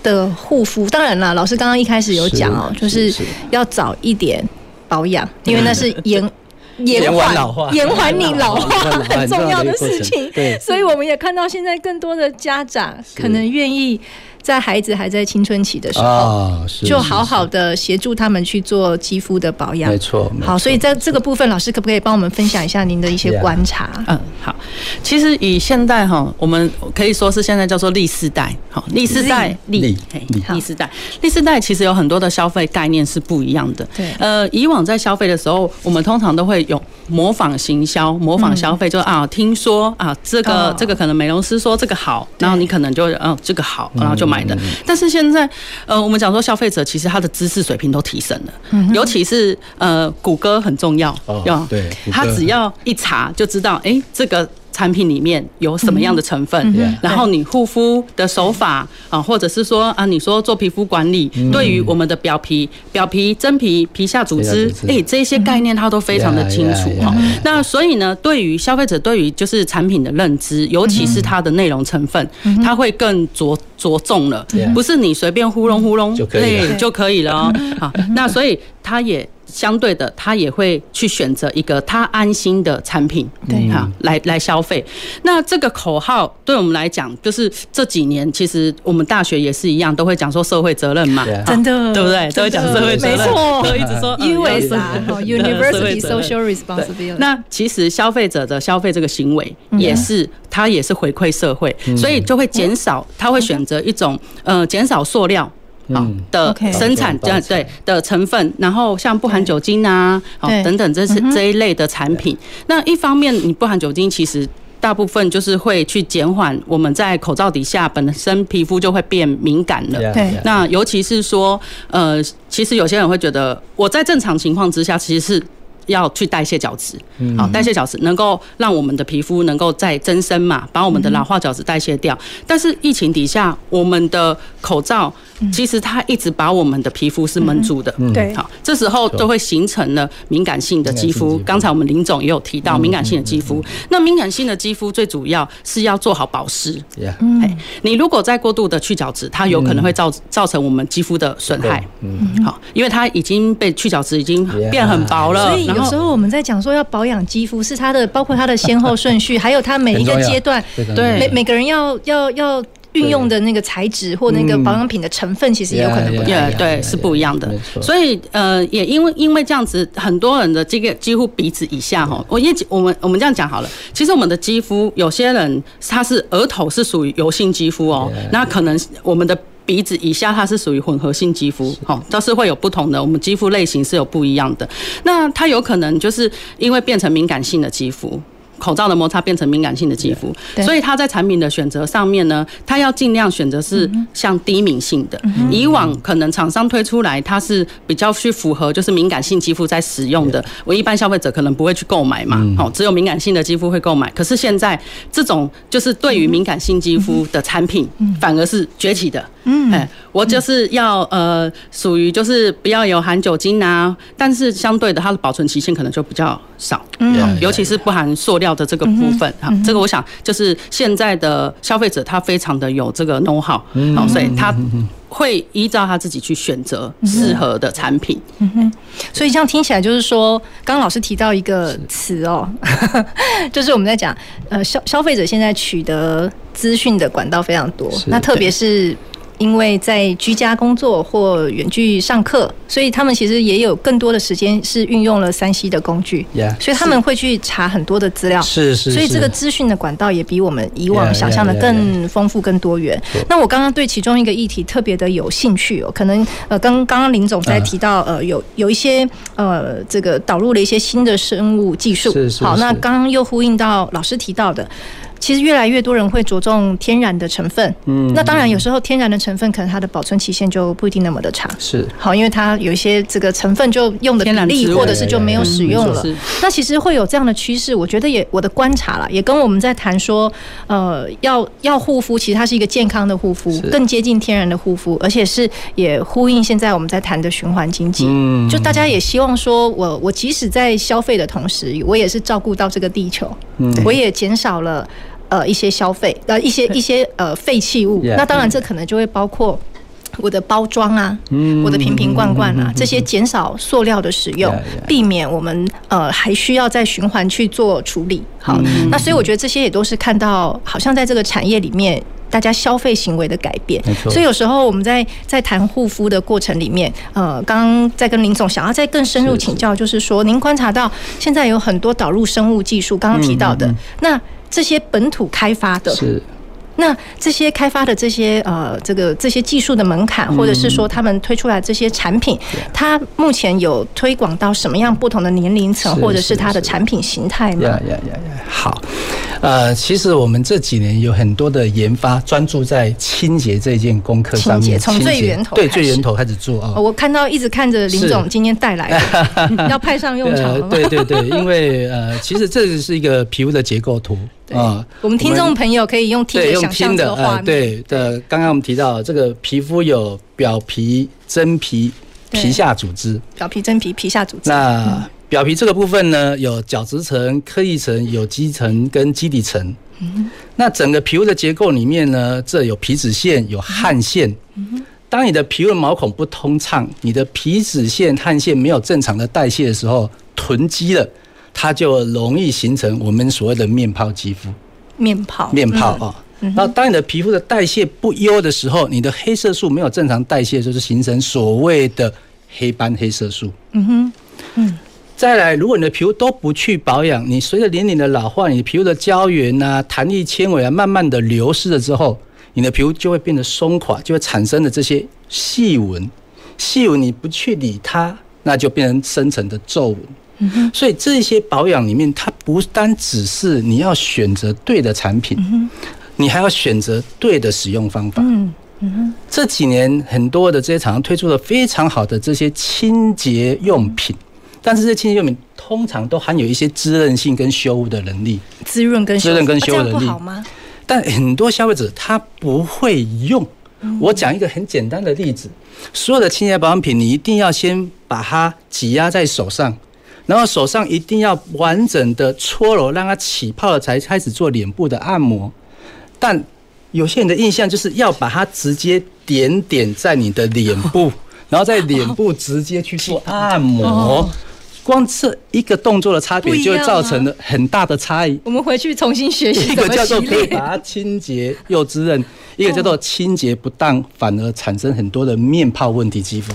的护肤，当然啦，老师刚刚一开始有讲哦，就是要早一点保养，因为那是延。延缓老化，延缓你老化很重要的事情。对，所以我们也看到现在更多的家长可能愿意在孩子还在青春期的时候，就好好的协助他们去做肌肤的保养。没错。好，所以在这个部分，老师可不可以帮我们分享一下您的一些观察？嗯，好。其实以现代哈，我们可以说是现在叫做 Z 世代，好，Z 世代，Z Z 世代，Z 世代其实有很多的消费概念是不一样的。对。呃，以往在消费的时候，我们通常都会有模仿行销、模仿消费，就啊，听说啊，这个这个可能美容师说这个好，然后你可能就嗯这个好，然后就买的。但是现在，呃，我们讲说消费者其实他的知识水平都提升了，尤其是呃，谷歌很重要，要对，他只要一查就知道，哎，这个。产品里面有什么样的成分？嗯、然后你护肤的手法啊，或者是说啊，你说做皮肤管理，嗯、对于我们的表皮、表皮、真皮、皮下组织，哎、欸，这些概念他都非常的清楚哈。那所以呢，对于消费者，对于就是产品的认知，尤其是它的内容成分，他会更着着重了，不是你随便糊弄糊弄就可以就可以了哦。好，那所以他也。相对的，他也会去选择一个他安心的产品，对。哈，来来消费。那这个口号对我们来讲，就是这几年其实我们大学也是一样，都会讲说社会责任嘛，真的，对不对？都会讲社会责任，没错，都一直说 USR，University Social Responsibility。那其实消费者的消费这个行为，也是他也是回馈社会，所以就会减少，他会选择一种呃减少塑料。好的生产这样对的成分，然后像不含酒精啊，好等等，这是这一类的产品。那一方面，你不含酒精，其实大部分就是会去减缓我们在口罩底下本身皮肤就会变敏感了。对，那尤其是说，呃，其实有些人会觉得，我在正常情况之下，其实是。要去代谢角质，好，代谢角质能够让我们的皮肤能够再增生嘛，把我们的老化角质代谢掉。但是疫情底下，我们的口罩其实它一直把我们的皮肤是闷住的，对，好，这时候就会形成了敏感性的肌肤。刚才我们林总也有提到敏感性的肌肤，那敏感性的肌肤最主要是要做好保湿。嗯，你如果再过度的去角质，它有可能会造造成我们肌肤的损害。嗯，好，因为它已经被去角质已经变很薄了。有时候我们在讲说要保养肌肤，是它的包括它的先后顺序，还有它每一个阶段，对每每个人要要要运用的那个材质或那个保养品的成分，其实也有可能不一样，对，是不一样的。所以呃，也因为因为这样子，很多人的这个几乎鼻子以下哈，我也我们我们这样讲好了，其实我们的肌肤有些人他是额头是属于油性肌肤哦，那可能我们的。鼻子以下，它是属于混合性肌肤，好，都是会有不同的。我们肌肤类型是有不一样的。那它有可能就是因为变成敏感性的肌肤。口罩的摩擦变成敏感性的肌肤，所以它在产品的选择上面呢，它要尽量选择是像低敏性的。以往可能厂商推出来，它是比较去符合就是敏感性肌肤在使用的，我一般消费者可能不会去购买嘛，好，只有敏感性的肌肤会购买。可是现在这种就是对于敏感性肌肤的产品，反而是崛起的。嗯，哎，我就是要呃，属于就是不要有含酒精啊，但是相对的它的保存期限可能就比较少，嗯，尤其是不含塑料。的这个部分哈，这个我想就是现在的消费者他非常的有这个 know how，好，所以他会依照他自己去选择适合的产品。嗯哼，所以这样听起来就是说，刚刚老师提到一个词哦，就是我们在讲呃消消费者现在取得资讯的管道非常多，那特别是。因为在居家工作或远距上课，所以他们其实也有更多的时间是运用了三 C 的工具，yeah, 所以他们会去查很多的资料，是是，所以这个资讯的管道也比我们以往想象的更丰富、更多元。那我刚刚对其中一个议题特别的有兴趣哦，可能呃，刚刚刚林总在提到呃，有有一些呃，这个导入了一些新的生物技术，是是。好，那刚刚又呼应到老师提到的。其实越来越多人会着重天然的成分，嗯，那当然有时候天然的成分可能它的保存期限就不一定那么的长，是。好，因为它有一些这个成分就用的比例或者是就没有使用了。那其实会有这样的趋势，我觉得也我的观察了，也跟我们在谈说，呃，要要护肤，其实它是一个健康的护肤，更接近天然的护肤，而且是也呼应现在我们在谈的循环经济，嗯，就大家也希望说我我即使在消费的同时，我也是照顾到这个地球，嗯，我也减少了。呃，一些消费，呃，一些一些呃废弃物。那当然这可能就会包括我的包装啊，嗯，我的瓶瓶罐罐啊，这些减少塑料的使用，避免我们呃还需要再循环去做处理。好，那所以我觉得这些也都是看到，好像在这个产业里面，大家消费行为的改变。所以有时候我们在在谈护肤的过程里面，呃，刚刚在跟林总想要再更深入请教，就是说您观察到现在有很多导入生物技术，刚刚提到的。那。这些本土开发的，是那这些开发的这些呃，这个这些技术的门槛，或者是说他们推出来这些产品，它目前有推广到什么样不同的年龄层，或者是它的产品形态呢？呀呀呀呀！好，呃，其实我们这几年有很多的研发，专注在清洁这件功课上面，从最源头对最源头开始做啊。我看到一直看着林总今天带来的，要派上用场了吗？对对对，因为呃，其实这是一个皮肤的结构图。啊，我们听众朋友可以用听的想象的画面。对的，刚刚我们提到这个皮肤有表皮、真皮、皮下组织。表皮、真皮、皮下组织。那表皮这个部分呢，有角质层、颗粒层、有基层跟基底层。嗯。那整个皮肤的结构里面呢，这有皮脂腺、有汗腺。嗯。当你的皮肤毛孔不通畅，你的皮脂腺、汗腺没有正常的代谢的时候，囤积了，它就容易形成我们所谓的面泡肌肤。面泡，面泡啊。然后当你的皮肤的代谢不优的时候，你的黑色素没有正常代谢，就是形成所谓的黑斑黑色素。嗯哼，嗯。再来，如果你的皮肤都不去保养，你随着年龄的老化，你的皮肤的胶原啊、弹力纤维啊，慢慢的流失了之后，你的皮肤就会变得松垮，就会产生的这些细纹。细纹你不去理它，那就变成深层的皱纹。嗯。所以这些保养里面，它不单只是你要选择对的产品，嗯，你还要选择对的使用方法。嗯嗯哼。这几年很多的这些厂商推出了非常好的这些清洁用品。但是这清洁用品通常都含有一些滋润性跟修护的能力，滋润跟滋润跟修护能力，好吗？但很多消费者他不会用。我讲一个很简单的例子：所有的清洁保养品，你一定要先把它挤压在手上，然后手上一定要完整的搓揉，让它起泡了才开始做脸部的按摩。但有些人的印象就是要把它直接点点在你的脸部，然后在脸部直接去做按摩。光这一个动作的差别，就会造成了很大的差异。我们回去重新学习。一个叫做可以把它清洁又滋润，一个叫做清洁不当，反而产生很多的面泡问题肌肤。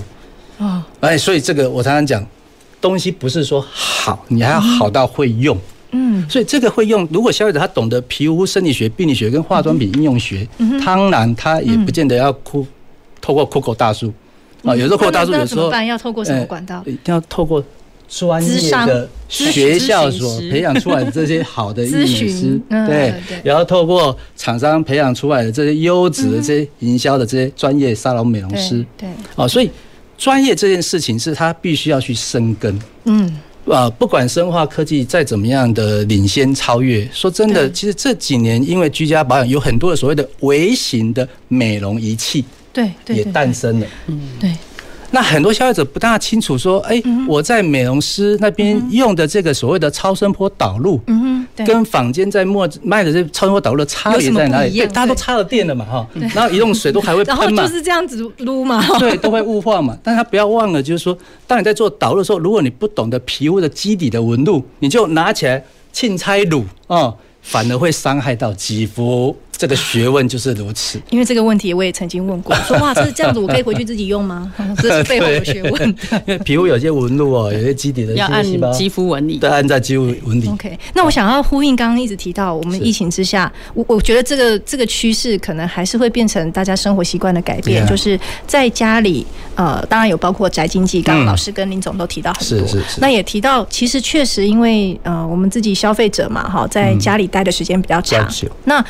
啊，哎，所以这个我常常讲，东西不是说好，你还要好到会用。嗯，所以这个会用，如果消费者他懂得皮肤生理学、病理学跟化妆品应用学，当然他也不见得要哭，透过 COCO 大叔。啊，有时候 COCO 大叔有时候要透过什么管道？一定要透过。专业的学校所培养出来的这些好的医 美师，对，然后透过厂商培养出来的这些优质的这些营销的这些专业沙龙美容师，对，哦，所以专业这件事情是他必须要去深耕，嗯，啊，不管生化科技再怎么样的领先超越，说真的，其实这几年因为居家保养有很多的所谓的微型的美容仪器，对，也诞生了，嗯，对。那很多消费者不大清楚说，哎，我在美容师那边用的这个所谓的超声波导入，嗯哼，跟坊间在卖卖的这超声波导入的差别在哪里？对，大家都插了电了嘛，哈，然后一用水都还会喷嘛，然后就是这样子撸嘛，对，都会雾化嘛。但他不要忘了，就是说，当你在做导入的时候，如果你不懂得皮肤的基底的纹路，你就拿起来沁拆卤啊，反而会伤害到肌肤。这个学问就是如此，因为这个问题我也曾经问过，说哇，这是这样子，我可以回去自己用吗？这是背后的学问。因为皮肤有些纹路哦，有些基底的要按肌肤纹理，对，按在肌肤纹理。OK，那我想要呼应刚刚一直提到，我们疫情之下，我我觉得这个这个趋势可能还是会变成大家生活习惯的改变，就是在家里，呃，当然有包括宅经济，刚刚老师跟林总都提到很多，是是是。那也提到，其实确实因为呃，我们自己消费者嘛，哈，在家里待的时间比较长，那。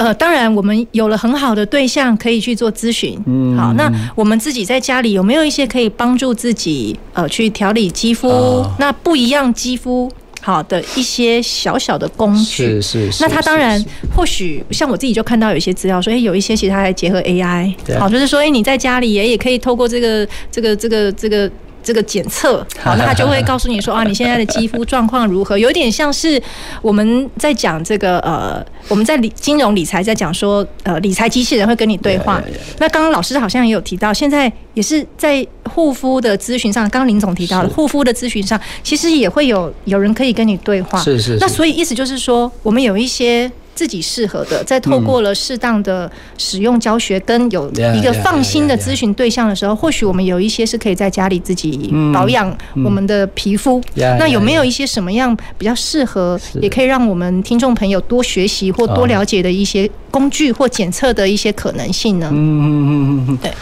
呃，当然，我们有了很好的对象可以去做咨询。嗯，好，那我们自己在家里有没有一些可以帮助自己呃去调理肌肤？哦、那不一样肌肤好的一些小小的工具。是是是。那它当然或许像我自己就看到有一些资料说，哎，有一些其实它还结合 AI，好，就是说，哎，你在家里也也可以透过这个这个这个这个。这个检测，好，那他就会告诉你说啊，你现在的肌肤状况如何？有点像是我们在讲这个呃，我们在理金融理财在讲说呃，理财机器人会跟你对话。那刚刚老师好像也有提到，现在也是在护肤的咨询上，刚刚林总提到了护肤的咨询上，其实也会有有人可以跟你对话。是是。那所以意思就是说，我们有一些。自己适合的，在透过了适当的使用教学跟有一个放心的咨询对象的时候，或许我们有一些是可以在家里自己保养我们的皮肤。那有没有一些什么样比较适合，也可以让我们听众朋友多学习或多了解的一些工具或检测的一些可能性呢？嗯嗯嗯嗯，对。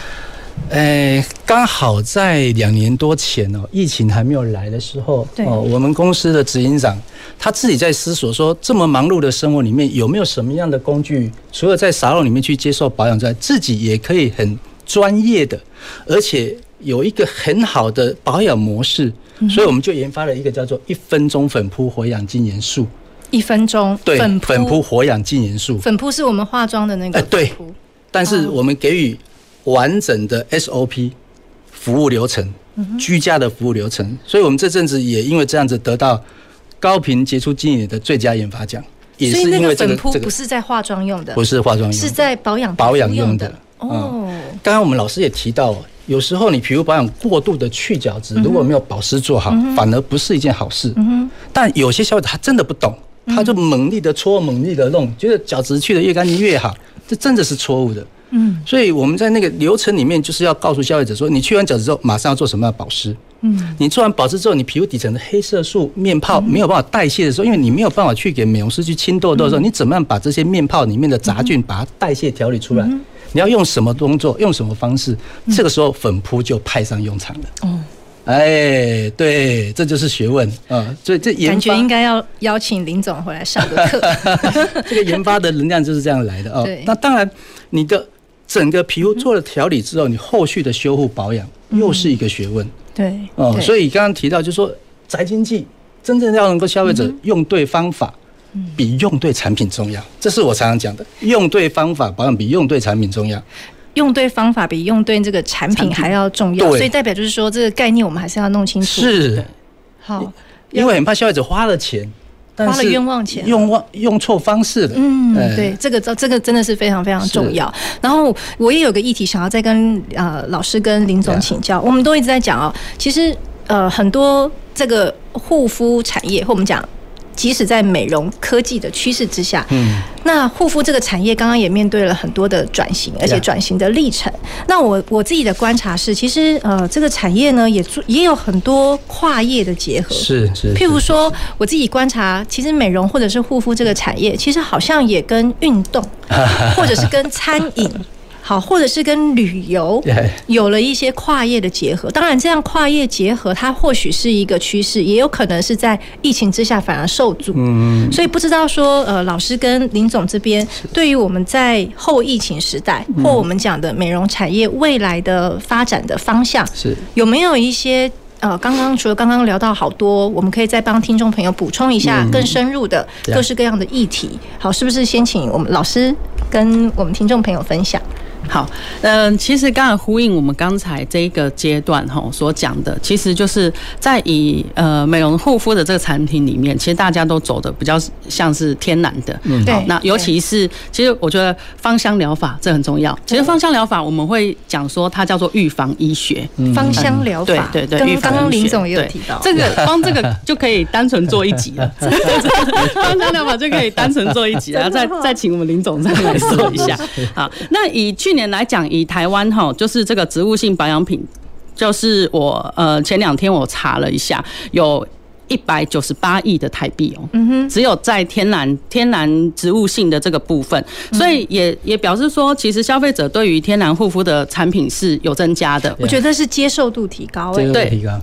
诶，刚好在两年多前哦，疫情还没有来的时候，哦，我们公司的执行长他自己在思索说，这么忙碌的生活里面，有没有什么样的工具，除了在沙龙里面去接受保养之外，自己也可以很专业的，而且有一个很好的保养模式，所以我们就研发了一个叫做一分钟粉扑活氧净颜素。一分钟，对，粉扑活氧净颜素。粉扑是我们化妆的那个，哎，对，但是我们给予。完整的 SOP 服务流程，居家的服务流程，所以我们这阵子也因为这样子得到高频杰出经理的最佳研发奖，也是因为这个。不是在化妆用的，不是化妆用的，是在保养保养用的哦。刚刚我们老师也提到，有时候你皮肤保养过度的去角质，如果没有保湿做好，反而不是一件好事。但有些消费者他真的不懂，他就猛力的搓，猛力的弄，觉得角质去的越干净越好，这真的是错误的。嗯，所以我们在那个流程里面，就是要告诉消费者说，你去完角质之后，马上要做什么样的保湿。嗯，你做完保湿之后，你皮肤底层的黑色素面泡没有办法代谢的时候，因为你没有办法去给美容师去清痘痘的时候，你怎么样把这些面泡里面的杂菌把它代谢调理出来？你要用什么动作，用什么方式？这个时候粉扑就派上用场了。哦，哎，对，这就是学问啊。所以这感觉应该要邀请林总回来上个课。这个研发的能量就是这样来的哦。那当然，你的。整个皮肤做了调理之后，你后续的修护保养又是一个学问。对，哦，所以刚刚提到，就是说宅经济真正要能够消费者用对方法，比用对产品重要。这是我常常讲的，用对方法保养比用对产品重要。用对方法比用对这个产品还要重要。所以代表就是说，这个概念我们还是要弄清楚。是，好，因为很怕消费者花了钱。花了冤枉钱，用忘用错方式了。嗯，对，这个这这个真的是非常非常重要。然后我也有个议题想要再跟呃老师跟林总请教。我们都一直在讲哦，其实呃很多这个护肤产业或我们讲。即使在美容科技的趋势之下，嗯，那护肤这个产业刚刚也面对了很多的转型，而且转型的历程。那我我自己的观察是，其实呃，这个产业呢也做也有很多跨业的结合，是是。譬如说，我自己观察，其实美容或者是护肤这个产业，其实好像也跟运动，或者是跟餐饮。好，或者是跟旅游有了一些跨业的结合。当然，这样跨业结合，它或许是一个趋势，也有可能是在疫情之下反而受阻。嗯，所以不知道说，呃，老师跟林总这边对于我们在后疫情时代，或我们讲的美容产业未来的发展的方向，是有没有一些呃，刚刚除了刚刚聊到好多，我们可以再帮听众朋友补充一下更深入的各式各样的议题。好，是不是先请我们老师跟我们听众朋友分享？好，嗯，其实刚才呼应我们刚才这一个阶段哈所讲的，其实就是在以呃美容护肤的这个产品里面，其实大家都走的比较像是天然的，嗯，对。那尤其是其实我觉得芳香疗法这很重要。其实芳香疗法我们会讲说它叫做预防医学，芳香疗法，对对对。刚刚林总也有提到，这个 光这个就可以单纯做一集了。芳香疗法就可以单纯做一集，然后再再请我们林总再来说一下。好，那以去年。年来讲，以台湾哈，就是这个植物性保养品，就是我呃前两天我查了一下，有一百九十八亿的台币哦，嗯哼，只有在天然天然植物性的这个部分，所以也也表示说，其实消费者对于天然护肤的产品是有增加的，我觉得是接受度提高，对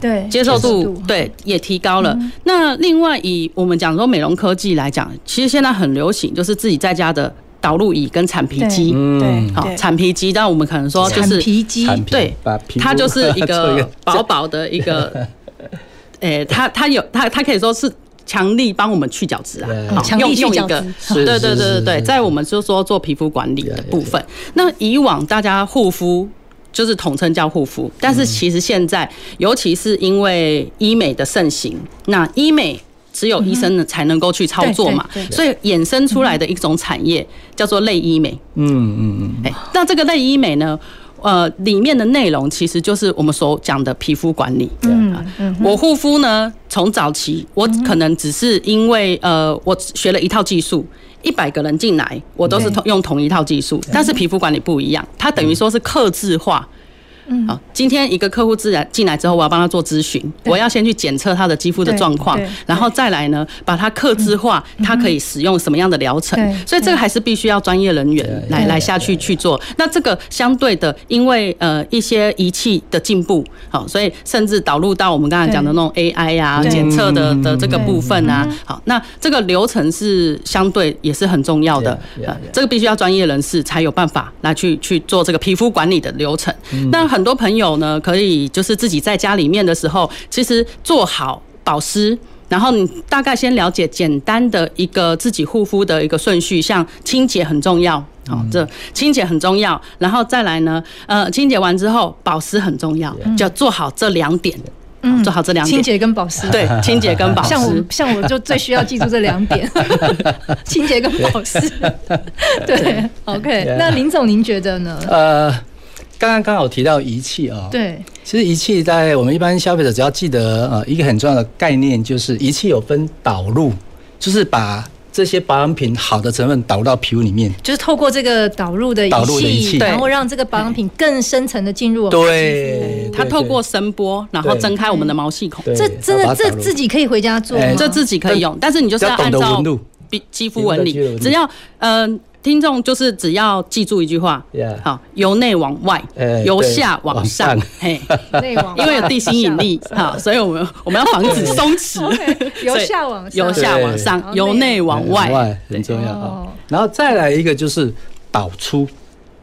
对，接受度对也提高了。那另外以我们讲说美容科技来讲，其实现在很流行，就是自己在家的。导入椅跟铲皮机，对，好，铲皮机，但我们可能说就是产皮机，对，它就是 一个薄薄的一个，诶，它它有它它可以说是强力帮我们去角质啊，强力去角质，对对对对对，在我们就说做皮肤管理的部分，那以往大家护肤就是统称叫护肤，但是其实现在，尤其是因为医美的盛行，那医美。只有医生呢才能够去操作嘛，所以衍生出来的一种产业叫做类医美。嗯嗯嗯。哎，那这个类医美呢，呃，里面的内容其实就是我们所讲的皮肤管理。嗯嗯。我护肤呢，从早期我可能只是因为呃，我学了一套技术，一百个人进来，我都是同用同一套技术，但是皮肤管理不一样，它等于说是克制化。嗯，好，今天一个客户自然进来之后，我要帮他做咨询，我要先去检测他的肌肤的状况，然后再来呢，把它客制化，他可以使用什么样的疗程，所以这个还是必须要专业人员来来下去去做。那这个相对的，因为呃一些仪器的进步，好，所以甚至导入到我们刚才讲的那种 AI 啊检测的的这个部分啊，好，那这个流程是相对也是很重要的，这个必须要专业人士才有办法来去去做这个皮肤管理的流程。那很多朋友呢，可以就是自己在家里面的时候，其实做好保湿，然后你大概先了解简单的一个自己护肤的一个顺序，像清洁很重要，好，这清洁很重要，然后再来呢，呃，清洁完之后保湿很重要，就做好这两点，嗯，做好这两点，清洁跟保湿，对，清洁跟保湿，像我像我就最需要记住这两点，清洁跟保湿，对，OK，那林总您觉得呢？呃。刚刚刚好提到仪器啊，对，其实仪器在我们一般消费者只要记得呃一个很重要的概念，就是仪器有分导入，就是把这些保养品好的成分导入到皮肤里面，就是透过这个导入的仪器，然后让这个保养品更深层的进入我们的肌肤。它透过声波，然后睁开我们的毛细孔。这真的这自己可以回家做，这自己可以用，但是你就是要按照肌肤纹理，只要嗯。呃听众就是只要记住一句话，好，由内往外，由下往上，嘿，因为有地心引力，好，所以我们我们要防止松弛，由下往由下往上，由内往外。很重要啊。然后再来一个就是导出，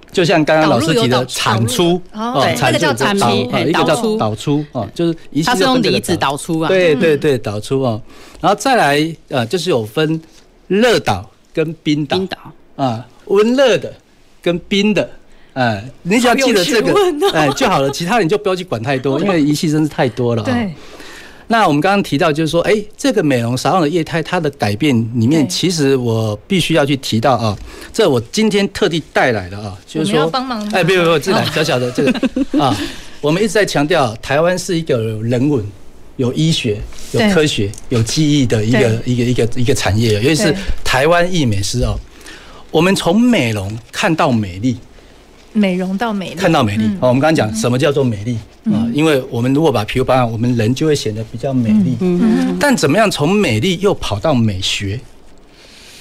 就像刚刚老师提的产出，哦，那个叫产出，一个叫导出。哦，就是它是用离子导出啊，对对对，导出哦。然后再来呃，就是有分热导跟冰导。啊，温热的跟冰的，哎，你只要记得这个，哎就好了，其他你就不要去管太多，因为仪器真是太多了。对。那我们刚刚提到，就是说，哎，这个美容沙龙的液态，它的改变里面，其实我必须要去提到啊，这我今天特地带来的啊，就是说，帮忙。哎，不不不，这来小小的这个 啊，我们一直在强调，台湾是一个有人文、有医学、有科学、有技艺的一个一个一个一个产业，尤其是台湾艺美师哦。我们从美容看到美丽，美容到美丽，看到美丽。好，我们刚刚讲什么叫做美丽啊？因为我们如果把皮肤保养，我们人就会显得比较美丽。嗯，但怎么样从美丽又跑到美学？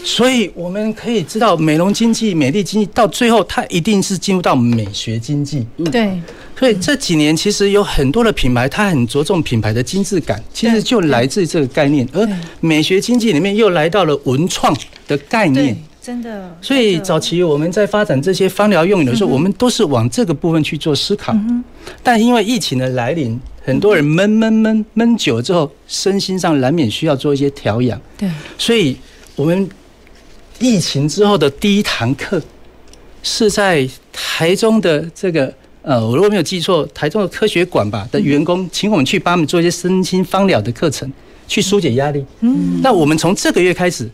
所以我们可以知道，美容经济、美丽经济到最后，它一定是进入到美学经济。对。所以这几年其实有很多的品牌，它很着重品牌的精致感，其实就来自这个概念。而美学经济里面又来到了文创的概念。真的，所以早期我们在发展这些芳疗用品的时候，我们都是往这个部分去做思考。但因为疫情的来临，很多人闷闷闷闷久了之后，身心上难免需要做一些调养。对，所以我们疫情之后的第一堂课是在台中的这个呃，我如果没有记错，台中的科学馆吧的员工，请我们去帮他们做一些身心芳疗的课程，去疏解压力。嗯，那我们从这个月开始。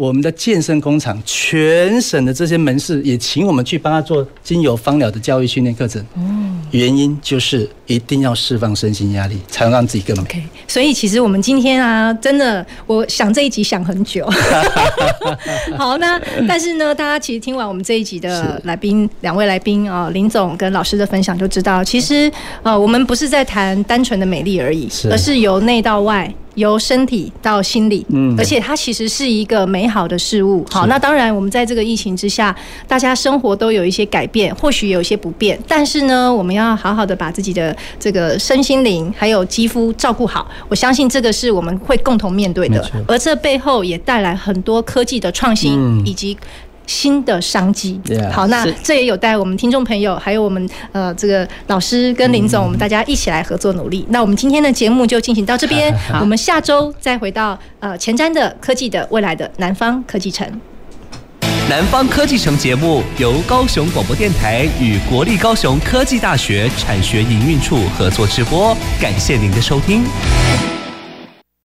我们的健身工厂，全省的这些门市也请我们去帮他做精油芳疗的教育训练课程。原因就是一定要释放身心压力，才能让自己更美。Okay, 所以其实我们今天啊，真的，我想这一集想很久。好，那但是呢，大家其实听完我们这一集的来宾，两位来宾啊，林总跟老师的分享，就知道，其实呃，我们不是在谈单纯的美丽而已，而是由内到外。由身体到心理，嗯，而且它其实是一个美好的事物。好，那当然，我们在这个疫情之下，大家生活都有一些改变，或许有一些不便，但是呢，我们要好好的把自己的这个身心灵还有肌肤照顾好。我相信这个是我们会共同面对的，而这背后也带来很多科技的创新以及。新的商机，yeah, 好，那这也有待我们听众朋友，还有我们呃这个老师跟林总，我们大家一起来合作努力。嗯、那我们今天的节目就进行到这边，我们下周再回到呃前瞻的科技的未来的南方科技城。南方科技城节目由高雄广播电台与国立高雄科技大学产学营运处合作直播，感谢您的收听。